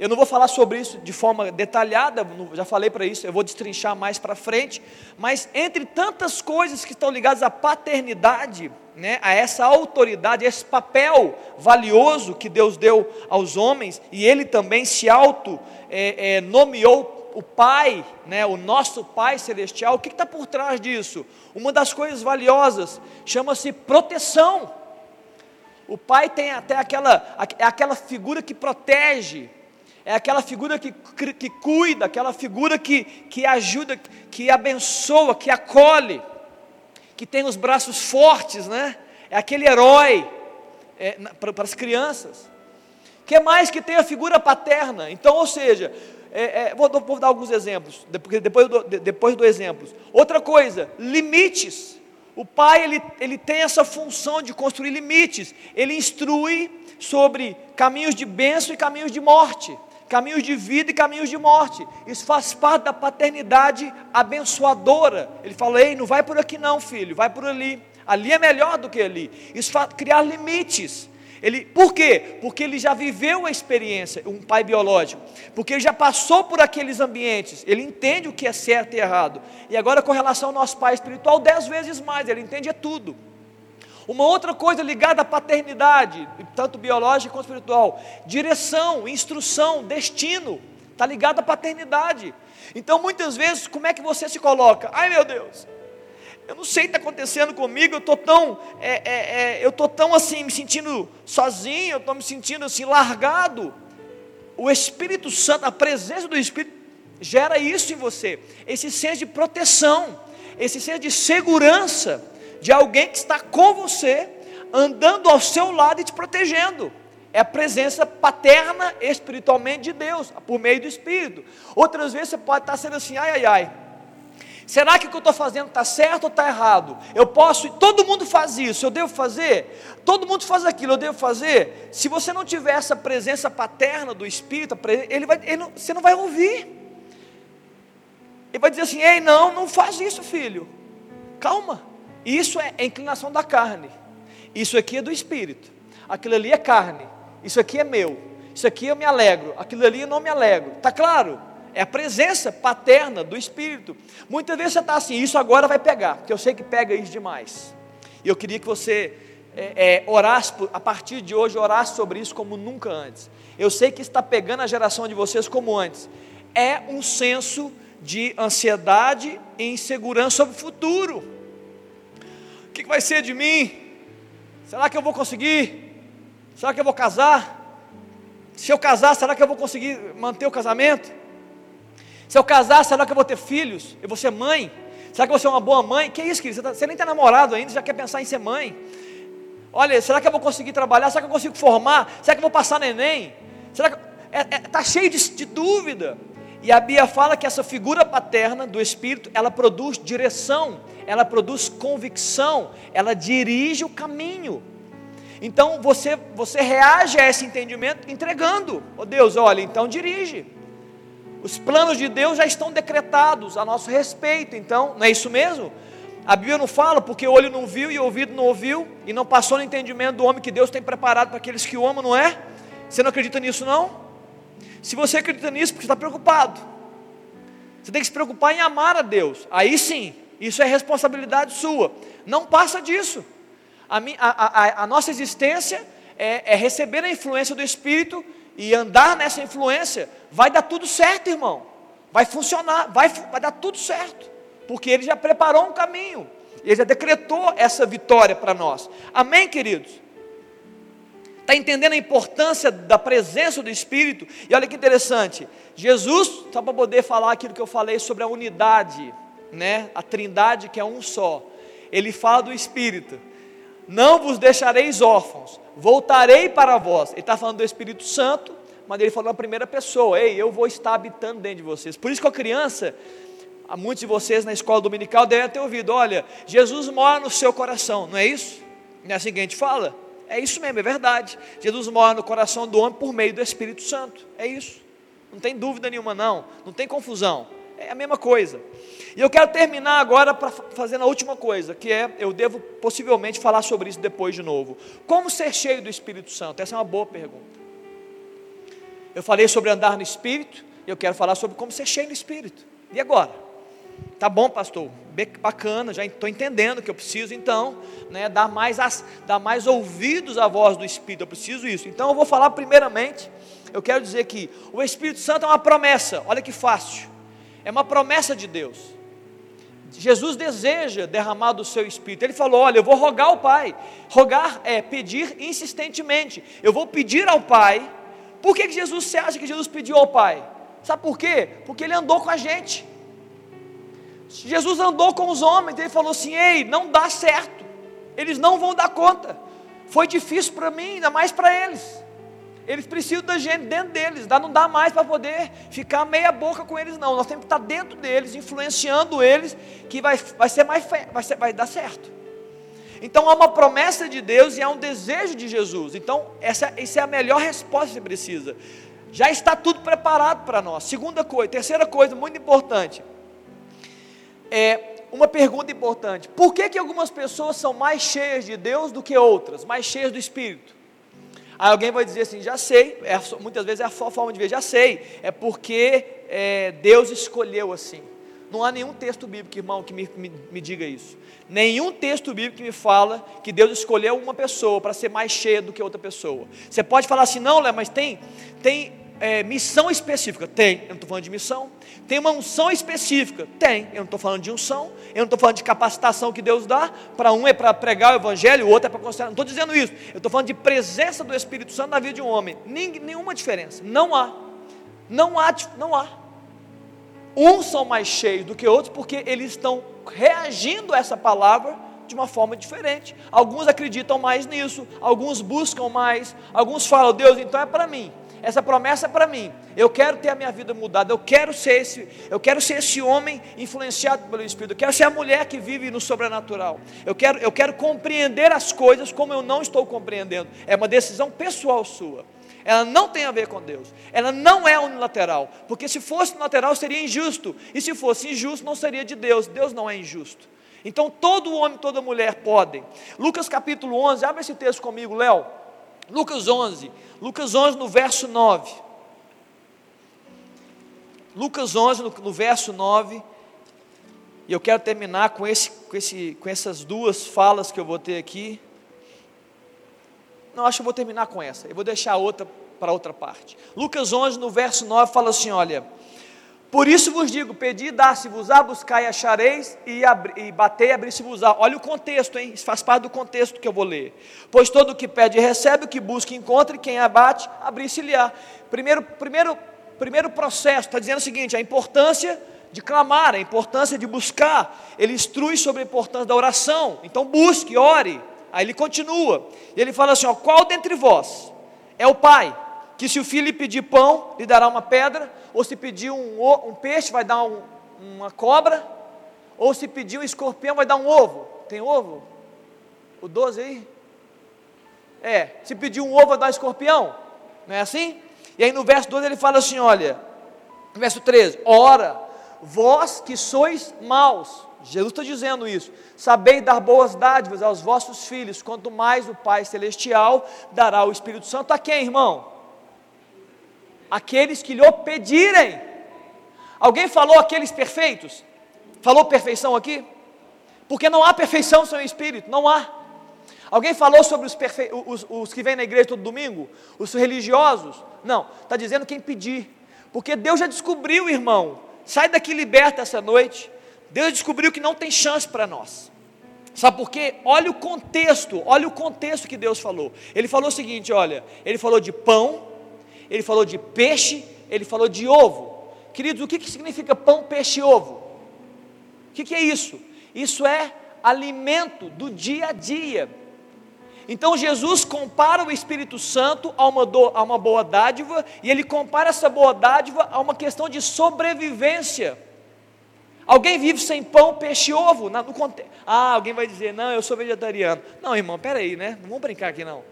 Eu não vou falar sobre isso de forma detalhada, já falei para isso, eu vou destrinchar mais para frente, mas entre tantas coisas que estão ligadas à paternidade, né, a essa autoridade, esse papel valioso que Deus deu aos homens, e Ele também se auto é, é, nomeou o Pai, né, o nosso Pai Celestial, o que está por trás disso? Uma das coisas valiosas chama-se proteção. O pai tem até aquela, é aquela figura que protege, é aquela figura que, que cuida, aquela figura que, que ajuda, que abençoa, que acolhe, que tem os braços fortes, né? É aquele herói é, para as crianças. que mais que tem a figura paterna? Então, ou seja, é, é, vou, vou, dar alguns exemplos, depois, depois, do, depois do exemplos. Outra coisa, limites. O pai ele, ele tem essa função de construir limites. Ele instrui sobre caminhos de bênção e caminhos de morte, caminhos de vida e caminhos de morte. Isso faz parte da paternidade abençoadora. Ele fala: "Ei, não vai por aqui não, filho, vai por ali. Ali é melhor do que ali". Isso faz criar limites. Ele, por quê? Porque ele já viveu a experiência, um pai biológico, porque ele já passou por aqueles ambientes, ele entende o que é certo e errado. E agora, com relação ao nosso pai espiritual, dez vezes mais, ele entende é tudo. Uma outra coisa ligada à paternidade, tanto biológica quanto espiritual, direção, instrução, destino, está ligado à paternidade. Então, muitas vezes, como é que você se coloca? Ai meu Deus, eu não sei o que está acontecendo comigo, eu estou tão, é, é, é, eu estou tão assim, me sentindo sozinho, eu estou me sentindo assim, largado. O Espírito Santo, a presença do Espírito, gera isso em você, esse senso de proteção, esse senso de segurança, de alguém que está com você, andando ao seu lado e te protegendo. É a presença paterna espiritualmente de Deus, por meio do Espírito. Outras vezes você pode estar sendo assim, ai, ai, ai, Será que o que eu estou fazendo está certo ou está errado? Eu posso, todo mundo faz isso, eu devo fazer? Todo mundo faz aquilo, eu devo fazer? Se você não tiver essa presença paterna do Espírito, ele vai, ele não, você não vai ouvir. Ele vai dizer assim: ei, não, não faz isso, filho. Calma. Isso é inclinação da carne. Isso aqui é do Espírito. Aquilo ali é carne. Isso aqui é meu. Isso aqui eu me alegro. Aquilo ali eu não me alegro. Está claro? É a presença paterna do Espírito. Muitas vezes você está assim, isso agora vai pegar, porque eu sei que pega isso demais. E eu queria que você é, é, orasse, a partir de hoje, orasse sobre isso como nunca antes. Eu sei que está pegando a geração de vocês como antes. É um senso de ansiedade e insegurança sobre o futuro. O que vai ser de mim? Será que eu vou conseguir? Será que eu vou casar? Se eu casar, será que eu vou conseguir manter o casamento? Se eu casar, será que eu vou ter filhos? Eu vou ser mãe? Será que eu vou ser uma boa mãe? Que isso, querido? Você, tá, nem está namorado ainda, já quer pensar em ser mãe. Olha, será que eu vou conseguir trabalhar? Será que eu consigo formar? Será que eu vou passar no Enem? Será que. Está é, é, tá cheio de, de dúvida. E a Bia fala que essa figura paterna do Espírito, ela produz direção, ela produz convicção, ela dirige o caminho. Então você, você reage a esse entendimento entregando. Oh Deus, olha, então dirige. Os planos de Deus já estão decretados a nosso respeito, então, não é isso mesmo? A Bíblia não fala porque o olho não viu e o ouvido não ouviu e não passou no entendimento do homem que Deus tem preparado para aqueles que o amam, não é? Você não acredita nisso, não? Se você acredita nisso, porque está preocupado. Você tem que se preocupar em amar a Deus. Aí sim, isso é responsabilidade sua. Não passa disso. A, a, a, a nossa existência é, é receber a influência do Espírito e andar nessa influência, vai dar tudo certo, irmão. Vai funcionar, vai, vai dar tudo certo. Porque ele já preparou um caminho. Ele já decretou essa vitória para nós. Amém, queridos? Está entendendo a importância da presença do Espírito? E olha que interessante. Jesus, só para poder falar aquilo que eu falei sobre a unidade, né? A trindade que é um só. Ele fala do Espírito. Não vos deixareis órfãos, voltarei para vós. Ele está falando do Espírito Santo, mas ele falou na primeira pessoa: Ei, eu vou estar habitando dentro de vocês. Por isso que a criança, há muitos de vocês na escola dominical devem ter ouvido: Olha, Jesus mora no seu coração, não é isso? Não é assim que a gente fala? É isso mesmo, é verdade. Jesus mora no coração do homem por meio do Espírito Santo. É isso. Não tem dúvida nenhuma, não. Não tem confusão. É a mesma coisa. E eu quero terminar agora para fazer a última coisa, que é, eu devo possivelmente falar sobre isso depois de novo. Como ser cheio do Espírito Santo? Essa é uma boa pergunta. Eu falei sobre andar no Espírito, eu quero falar sobre como ser cheio do Espírito. E agora? Tá bom, pastor, bacana, já estou entendendo que eu preciso então, né, dar mais as, dar mais ouvidos à voz do Espírito. Eu preciso isso. Então eu vou falar primeiramente. Eu quero dizer que o Espírito Santo é uma promessa. Olha que fácil. É uma promessa de Deus. Jesus deseja derramar do seu espírito. Ele falou: Olha, eu vou rogar ao Pai. Rogar é pedir insistentemente. Eu vou pedir ao Pai. Por que, que Jesus, você acha que Jesus pediu ao Pai? Sabe por quê? Porque ele andou com a gente. Jesus andou com os homens, ele falou assim: Ei, não dá certo, eles não vão dar conta. Foi difícil para mim, ainda mais para eles. Eles precisam da gente dentro deles, não dá mais para poder ficar meia boca com eles, não. Nós temos que estar dentro deles, influenciando eles, que vai, vai ser mais vai, ser, vai dar certo. Então há uma promessa de Deus e há um desejo de Jesus. Então, essa, essa é a melhor resposta que você precisa. Já está tudo preparado para nós. Segunda coisa, terceira coisa muito importante. É uma pergunta importante. Por que, que algumas pessoas são mais cheias de Deus do que outras, mais cheias do Espírito? Aí alguém vai dizer assim: já sei, é, muitas vezes é a forma de ver, já sei, é porque é, Deus escolheu assim. Não há nenhum texto bíblico, irmão, que me, me, me diga isso. Nenhum texto bíblico que me fala que Deus escolheu uma pessoa para ser mais cheia do que outra pessoa. Você pode falar assim, não, Léo, mas tem, tem é, missão específica? Tem, eu não estou falando de missão. Tem uma unção específica? Tem, eu não estou falando de unção. Eu não estou falando de capacitação que Deus dá. Para um é para pregar o evangelho, o outro é para considerar. Não estou dizendo isso. Eu estou falando de presença do Espírito Santo na vida de um homem. nenhuma diferença. Não há. Não há, não há. Uns são mais cheios do que outros porque eles estão reagindo a essa palavra de uma forma diferente. Alguns acreditam mais nisso, alguns buscam mais, alguns falam, Deus, então é para mim. Essa promessa é para mim. Eu quero ter a minha vida mudada. Eu quero ser esse, eu quero ser esse homem influenciado pelo Espírito. Eu quero ser a mulher que vive no sobrenatural. Eu quero, eu quero compreender as coisas como eu não estou compreendendo. É uma decisão pessoal sua ela não tem a ver com Deus, ela não é unilateral, porque se fosse unilateral seria injusto, e se fosse injusto não seria de Deus, Deus não é injusto. Então todo homem, toda mulher podem. Lucas capítulo 11, abre esse texto comigo, Léo. Lucas 11, Lucas 11 no verso 9. Lucas 11 no, no verso 9. E eu quero terminar com, esse, com, esse, com essas duas falas que eu vou ter aqui. Não, acho que eu vou terminar com essa. Eu vou deixar outra para outra parte. Lucas 11, no verso 9, fala assim: Olha, por isso vos digo: pedi, dá-se-vos-á, buscai, achareis, e, e batei, abri-se-vos-á. Olha o contexto, hein? Isso faz parte do contexto que eu vou ler. Pois todo o que pede recebe, o que busca encontra, e quem abate, abri-se-lhe-á. Primeiro, primeiro, primeiro processo, está dizendo o seguinte: a importância de clamar, a importância de buscar. Ele instrui sobre a importância da oração. Então busque, ore. Aí ele continua, e ele fala assim: ó, qual dentre vós é o pai que, se o filho lhe pedir pão, lhe dará uma pedra, ou se pedir um, um peixe, vai dar um, uma cobra, ou se pedir um escorpião, vai dar um ovo? Tem ovo? O 12 aí? É, se pedir um ovo, vai dar um escorpião? Não é assim? E aí no verso 12 ele fala assim: olha, verso 13: ora, vós que sois maus, Jesus está dizendo isso. Sabei dar boas dádivas aos vossos filhos, quanto mais o Pai Celestial dará o Espírito Santo a quem, irmão? Aqueles que lhe pedirem. Alguém falou aqueles perfeitos? Falou perfeição aqui? Porque não há perfeição sem o Espírito, não há. Alguém falou sobre os, perfe... os, os que vêm na igreja todo domingo? Os religiosos? Não, está dizendo quem pedir. Porque Deus já descobriu, irmão. Sai daqui liberta essa noite Deus descobriu que não tem chance para nós. Sabe por quê? Olha o contexto, olha o contexto que Deus falou. Ele falou o seguinte: olha, ele falou de pão, ele falou de peixe, ele falou de ovo. Queridos, o que, que significa pão, peixe e ovo? O que, que é isso? Isso é alimento do dia a dia. Então Jesus compara o Espírito Santo a uma, do, a uma boa dádiva, e ele compara essa boa dádiva a uma questão de sobrevivência. Alguém vive sem pão, peixe e ovo? No, no, ah, alguém vai dizer, não, eu sou vegetariano. Não, irmão, peraí, né? Não vamos brincar aqui não.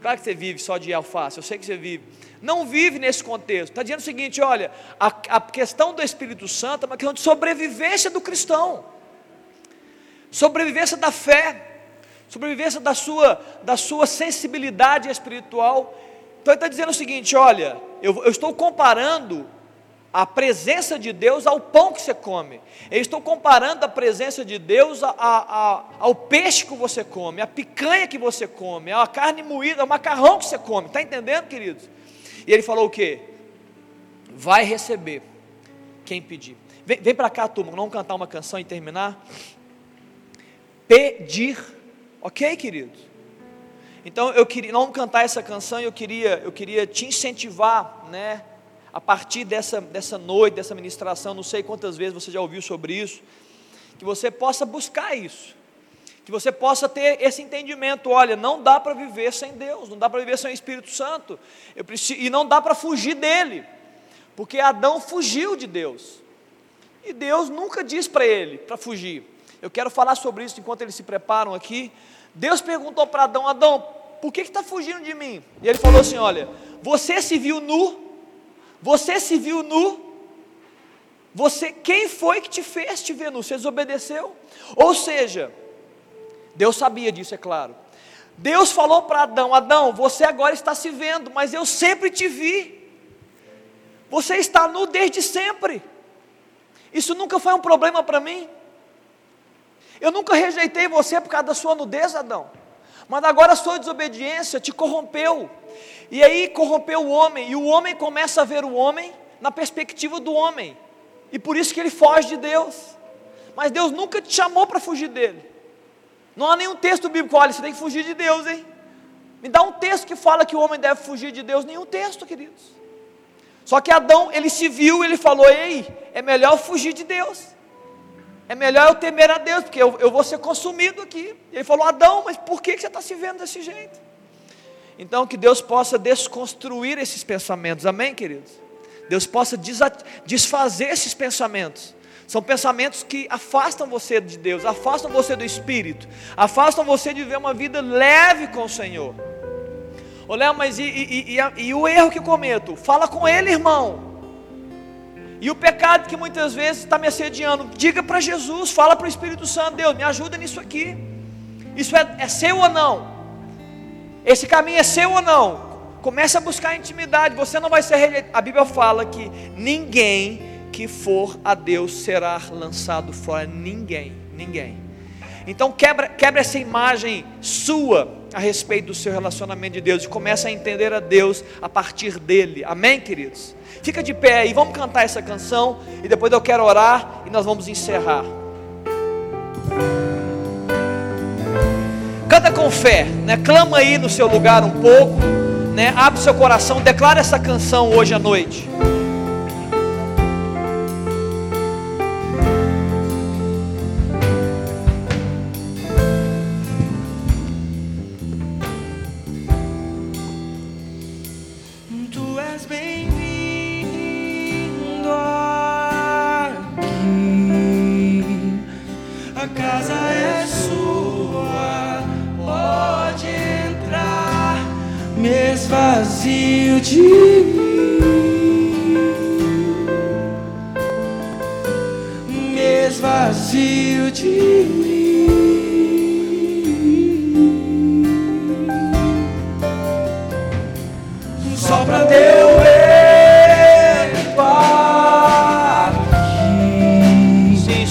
Claro que você vive só de alface, eu sei que você vive. Não vive nesse contexto. Está dizendo o seguinte: olha, a, a questão do Espírito Santo é uma questão de sobrevivência do cristão, sobrevivência da fé, sobrevivência da sua, da sua sensibilidade espiritual. Então ele está dizendo o seguinte: olha, eu, eu estou comparando a presença de Deus ao pão que você come. Eu estou comparando a presença de Deus a, a, a, ao peixe que você come, a picanha que você come, a carne moída, ao macarrão que você come. Está entendendo, queridos? E ele falou o quê? Vai receber quem pedir. Vem, vem para cá, turma, vamos cantar uma canção e terminar. Pedir, ok, queridos? Então eu queria, não cantar essa canção, eu queria, eu queria te incentivar, né? A partir dessa, dessa noite, dessa ministração, não sei quantas vezes você já ouviu sobre isso, que você possa buscar isso, que você possa ter esse entendimento: olha, não dá para viver sem Deus, não dá para viver sem o Espírito Santo, eu preciso, e não dá para fugir dele, porque Adão fugiu de Deus, e Deus nunca diz para ele para fugir. Eu quero falar sobre isso enquanto eles se preparam aqui. Deus perguntou para Adão: Adão, por que está fugindo de mim? E ele falou assim: Olha, você se viu nu você se viu nu? Você, quem foi que te fez te ver nu? Você desobedeceu? Ou seja, Deus sabia disso, é claro. Deus falou para Adão: Adão, você agora está se vendo, mas eu sempre te vi. Você está nu desde sempre. Isso nunca foi um problema para mim. Eu nunca rejeitei você por causa da sua nudez, Adão. Mas agora a sua desobediência te corrompeu. E aí corrompeu o homem. E o homem começa a ver o homem na perspectiva do homem. E por isso que ele foge de Deus. Mas Deus nunca te chamou para fugir dele. Não há nenhum texto bíblico, olha, você tem que fugir de Deus, hein? Me dá um texto que fala que o homem deve fugir de Deus, nenhum texto, queridos. Só que Adão, ele se viu, ele falou: Ei, é melhor fugir de Deus. É melhor eu temer a Deus, porque eu, eu vou ser consumido aqui. E ele falou: Adão, mas por que, que você está se vendo desse jeito? Então, que Deus possa desconstruir esses pensamentos, amém, queridos? Deus possa desfazer esses pensamentos. São pensamentos que afastam você de Deus, afastam você do Espírito, afastam você de viver uma vida leve com o Senhor. Ô Léo, mas e, e, e, e o erro que cometo? Fala com ele, irmão. E o pecado que muitas vezes está me assediando, diga para Jesus, fala para o Espírito Santo, Deus, me ajuda nisso aqui. Isso é, é seu ou não? Esse caminho é seu ou não? Comece a buscar intimidade, você não vai ser rejeitado. A Bíblia fala que ninguém que for a Deus será lançado fora. Ninguém, ninguém. Então quebra, quebra essa imagem sua a respeito do seu relacionamento de Deus e começa a entender a Deus a partir dele. Amém, queridos? Fica de pé aí, vamos cantar essa canção e depois eu quero orar e nós vamos encerrar. Canta com fé, né? Clama aí no seu lugar um pouco, né? Abre seu coração, declara essa canção hoje à noite.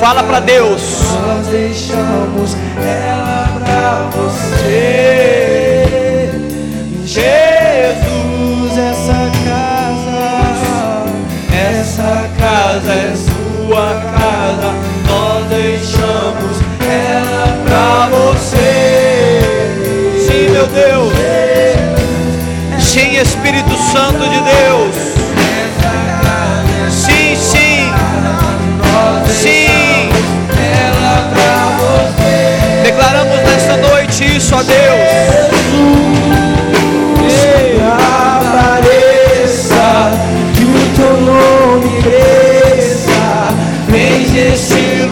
Fala para Deus. Nós deixamos ela para você. Jesus, essa casa, essa casa é sua casa. Nós deixamos ela para você. Sim, meu Deus. Sim, Espírito Santo de Deus. Nesta noite isso a Deus. Apareça, que o teu nome cresça, vem desse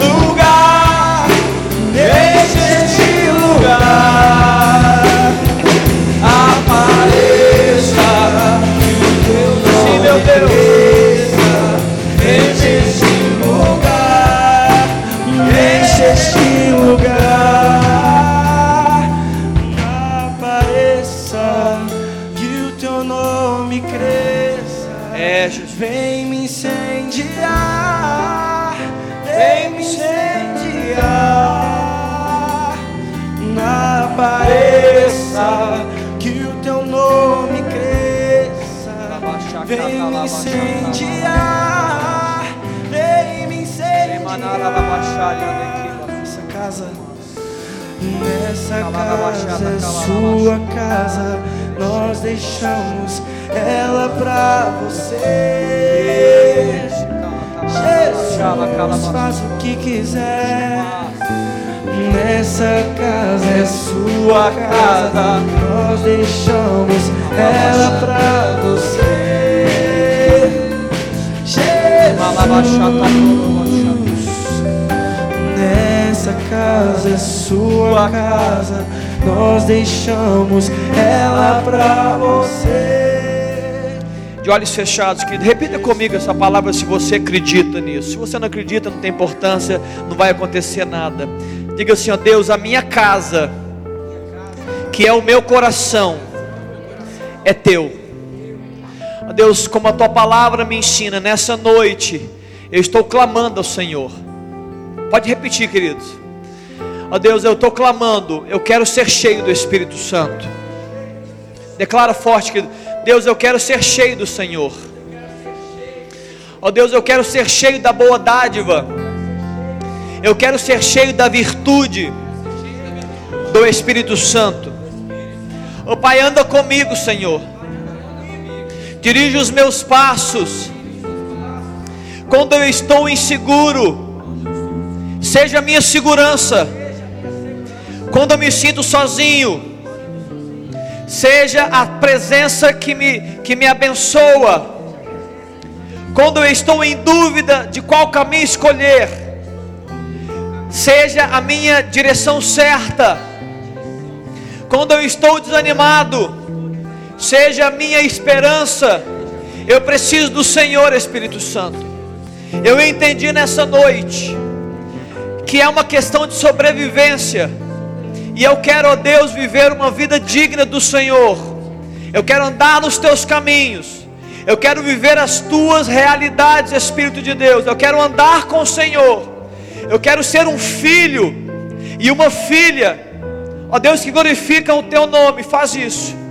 Vem me incendiar, vem me incendiar. Nessa casa, nessa casa é sua casa. Nós deixamos ela pra você. Jesus, faz o que quiser. Nessa casa é sua casa. Nós deixamos ela pra você. Nessa casa é sua casa, nós deixamos ela pra você. De olhos fechados, querido, repita comigo essa palavra se você acredita nisso. Se você não acredita, não tem importância, não vai acontecer nada. Diga assim, ó Deus, a minha casa, que é o meu coração, é teu. Deus, como a tua palavra me ensina, nessa noite, eu estou clamando ao Senhor. Pode repetir, queridos. Ó Deus, eu estou clamando, eu quero ser cheio do Espírito Santo. Declara forte, querido. Deus, eu quero ser cheio do Senhor. Ó Deus, eu quero ser cheio da boa dádiva. Eu quero ser cheio da virtude do Espírito Santo. Ó Pai, anda comigo, Senhor. Dirige os meus passos. Quando eu estou inseguro, seja a minha segurança. Quando eu me sinto sozinho, seja a presença que me, que me abençoa. Quando eu estou em dúvida de qual caminho escolher, seja a minha direção certa. Quando eu estou desanimado, seja a minha esperança. Eu preciso do Senhor Espírito Santo. Eu entendi nessa noite que é uma questão de sobrevivência. E eu quero, ó Deus, viver uma vida digna do Senhor. Eu quero andar nos teus caminhos. Eu quero viver as tuas realidades, Espírito de Deus. Eu quero andar com o Senhor. Eu quero ser um filho e uma filha. Ó Deus, que glorifica o teu nome. Faz isso.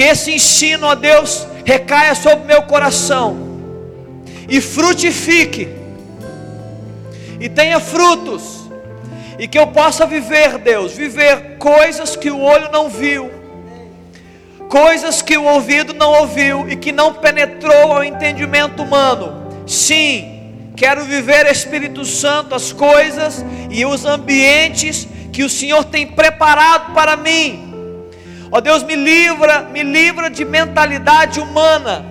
Que esse ensino, ó Deus, recaia sobre meu coração e frutifique, e tenha frutos, e que eu possa viver, Deus, viver coisas que o olho não viu, coisas que o ouvido não ouviu e que não penetrou ao entendimento humano. Sim, quero viver, Espírito Santo, as coisas e os ambientes que o Senhor tem preparado para mim. Ó Deus, me livra, me livra de mentalidade humana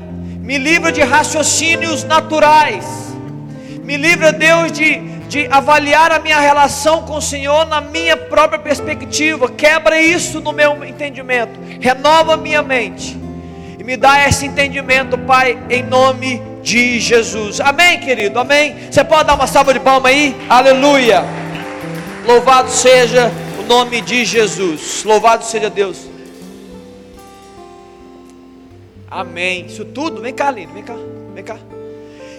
me livra de raciocínios naturais, me livra, Deus, de, de avaliar a minha relação com o Senhor na minha própria perspectiva, quebra isso no meu entendimento, renova minha mente e me dá esse entendimento, Pai, em nome de Jesus. Amém, querido, amém. Você pode dar uma salva de palmas aí? Aleluia. Louvado seja o nome de Jesus. Louvado seja Deus. Amém. Isso tudo, vem cá, lindo, vem cá, vem cá.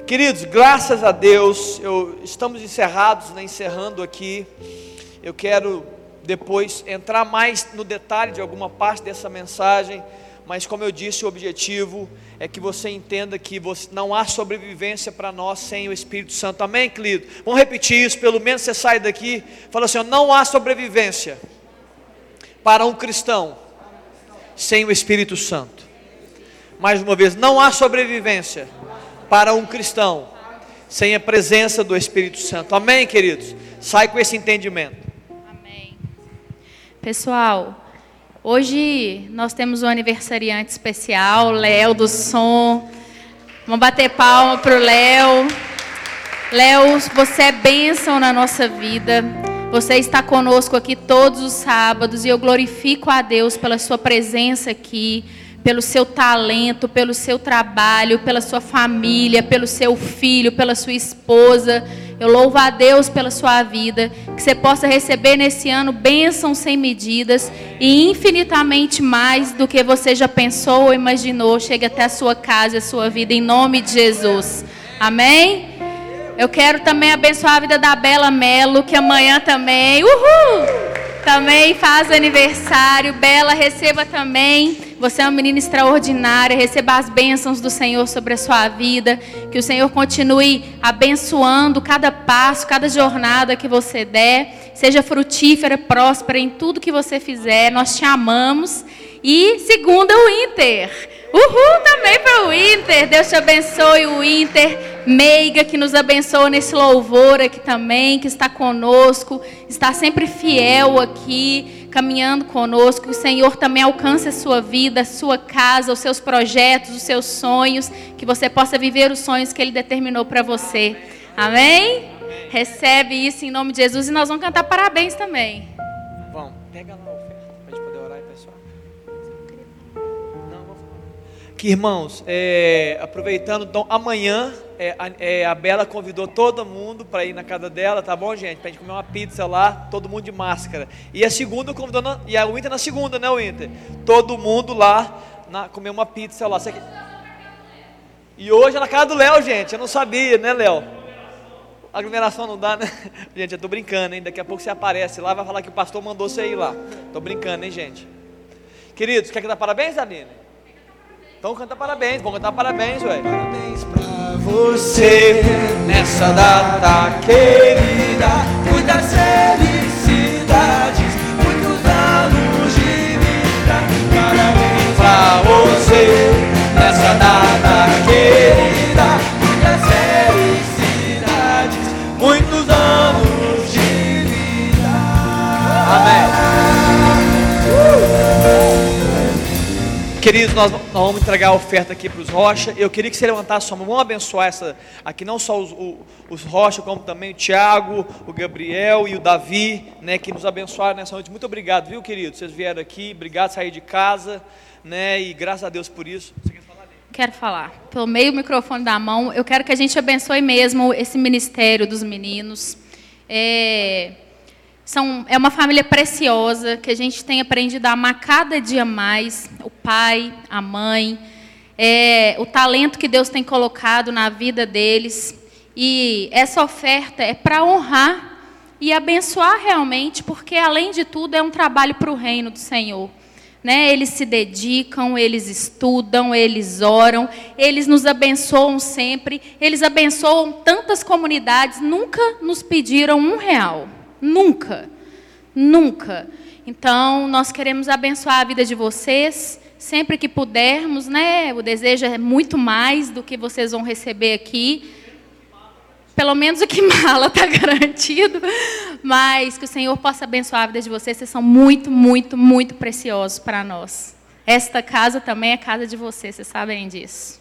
Queridos, graças a Deus, eu, estamos encerrados, né, encerrando aqui. Eu quero depois entrar mais no detalhe de alguma parte dessa mensagem, mas como eu disse, o objetivo é que você entenda que você, não há sobrevivência para nós sem o Espírito Santo. Amém, querido? Vamos repetir isso, pelo menos você sai daqui, fala assim: não há sobrevivência para um cristão sem o Espírito Santo mais uma vez, não há sobrevivência para um cristão sem a presença do Espírito Santo. Amém, queridos? Sai com esse entendimento. Amém. Pessoal, hoje nós temos um aniversariante especial, Léo do Som. Vamos bater palma para o Léo. Léo, você é bênção na nossa vida. Você está conosco aqui todos os sábados e eu glorifico a Deus pela sua presença aqui pelo seu talento, pelo seu trabalho, pela sua família, pelo seu filho, pela sua esposa. Eu louvo a Deus pela sua vida, que você possa receber nesse ano bênçãos sem medidas e infinitamente mais do que você já pensou ou imaginou, chegue até a sua casa, a sua vida, em nome de Jesus. Amém? Eu quero também abençoar a vida da Bela Melo, que amanhã também, uhul! Também faz aniversário. Bela, receba também você é uma menina extraordinária. Receba as bênçãos do Senhor sobre a sua vida. Que o Senhor continue abençoando cada passo, cada jornada que você der. Seja frutífera, próspera em tudo que você fizer. Nós te amamos. E segunda, o Inter. Uhul também para o Inter. Deus te abençoe, o Inter. Meiga, que nos abençoa nesse louvor aqui também, que está conosco, está sempre fiel aqui caminhando conosco. O Senhor também alcance a sua vida, a sua casa, os seus projetos, os seus sonhos. Que você possa viver os sonhos que Ele determinou para você. Amém? Recebe isso em nome de Jesus e nós vamos cantar parabéns também. Que irmãos, é, aproveitando, então amanhã é, a, é, a, Bela convidou todo mundo para ir na casa dela, tá bom, gente? Para gente comer uma pizza lá, todo mundo de máscara. E a segunda convidou, na, e a Winter na segunda, né, Winter? Todo mundo lá na, comer uma pizza lá. Você... E hoje é na casa do Léo, gente. Eu não sabia, né, Léo? aglomeração não dá, né? Gente, eu tô brincando, hein? Daqui a pouco você aparece lá vai falar que o pastor mandou você ir lá. Tô brincando, hein, gente? Queridos, quer cantar parabéns, Aline? Então canta parabéns, vamos cantar parabéns, ué. Parabéns pra você nessa data querida. Muitas felicidades, muitos anos de vida. Parabéns pra você nessa data Queridos, nós, vamos entregar a oferta aqui para os Rocha. Eu queria que você levantasse sua mão. Vamos abençoar essa aqui, não só os, os, Rocha, como também o Tiago, o Gabriel e o Davi, né, que nos abençoaram nessa noite. Muito obrigado, viu, queridos? Vocês vieram aqui, obrigado sair de casa, né? E graças a Deus por isso. Você quer falar? Quero falar. Pelo meio do microfone da mão, eu quero que a gente abençoe mesmo esse ministério dos meninos. É são, é uma família preciosa que a gente tem aprendido a amar cada dia mais o pai, a mãe, é, o talento que Deus tem colocado na vida deles. E essa oferta é para honrar e abençoar realmente, porque além de tudo é um trabalho para o reino do Senhor. Né? Eles se dedicam, eles estudam, eles oram, eles nos abençoam sempre, eles abençoam tantas comunidades, nunca nos pediram um real. Nunca. Nunca. Então, nós queremos abençoar a vida de vocês, sempre que pudermos, né? O desejo é muito mais do que vocês vão receber aqui. Pelo menos o que mala está garantido, mas que o Senhor possa abençoar a vida de vocês. Vocês são muito, muito, muito preciosos para nós. Esta casa também é casa de vocês, vocês sabem disso.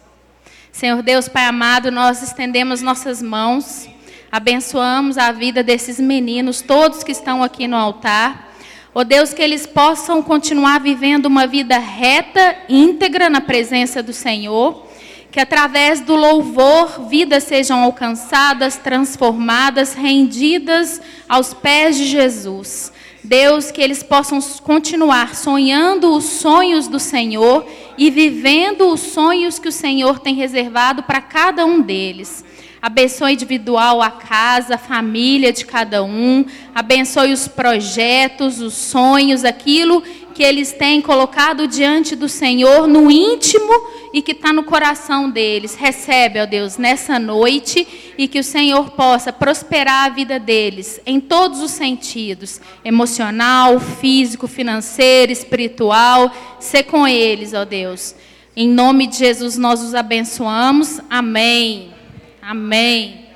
Senhor Deus, Pai amado, nós estendemos nossas mãos abençoamos a vida desses meninos, todos que estão aqui no altar. Ó oh Deus, que eles possam continuar vivendo uma vida reta, íntegra na presença do Senhor. Que através do louvor vidas sejam alcançadas, transformadas, rendidas aos pés de Jesus. Deus, que eles possam continuar sonhando os sonhos do Senhor e vivendo os sonhos que o Senhor tem reservado para cada um deles. Abençoe individual a casa, a família de cada um. Abençoe os projetos, os sonhos, aquilo que eles têm colocado diante do Senhor no íntimo e que está no coração deles. Recebe, ó Deus, nessa noite e que o Senhor possa prosperar a vida deles em todos os sentidos emocional, físico, financeiro, espiritual. Ser com eles, ó Deus. Em nome de Jesus nós os abençoamos. Amém. Amém.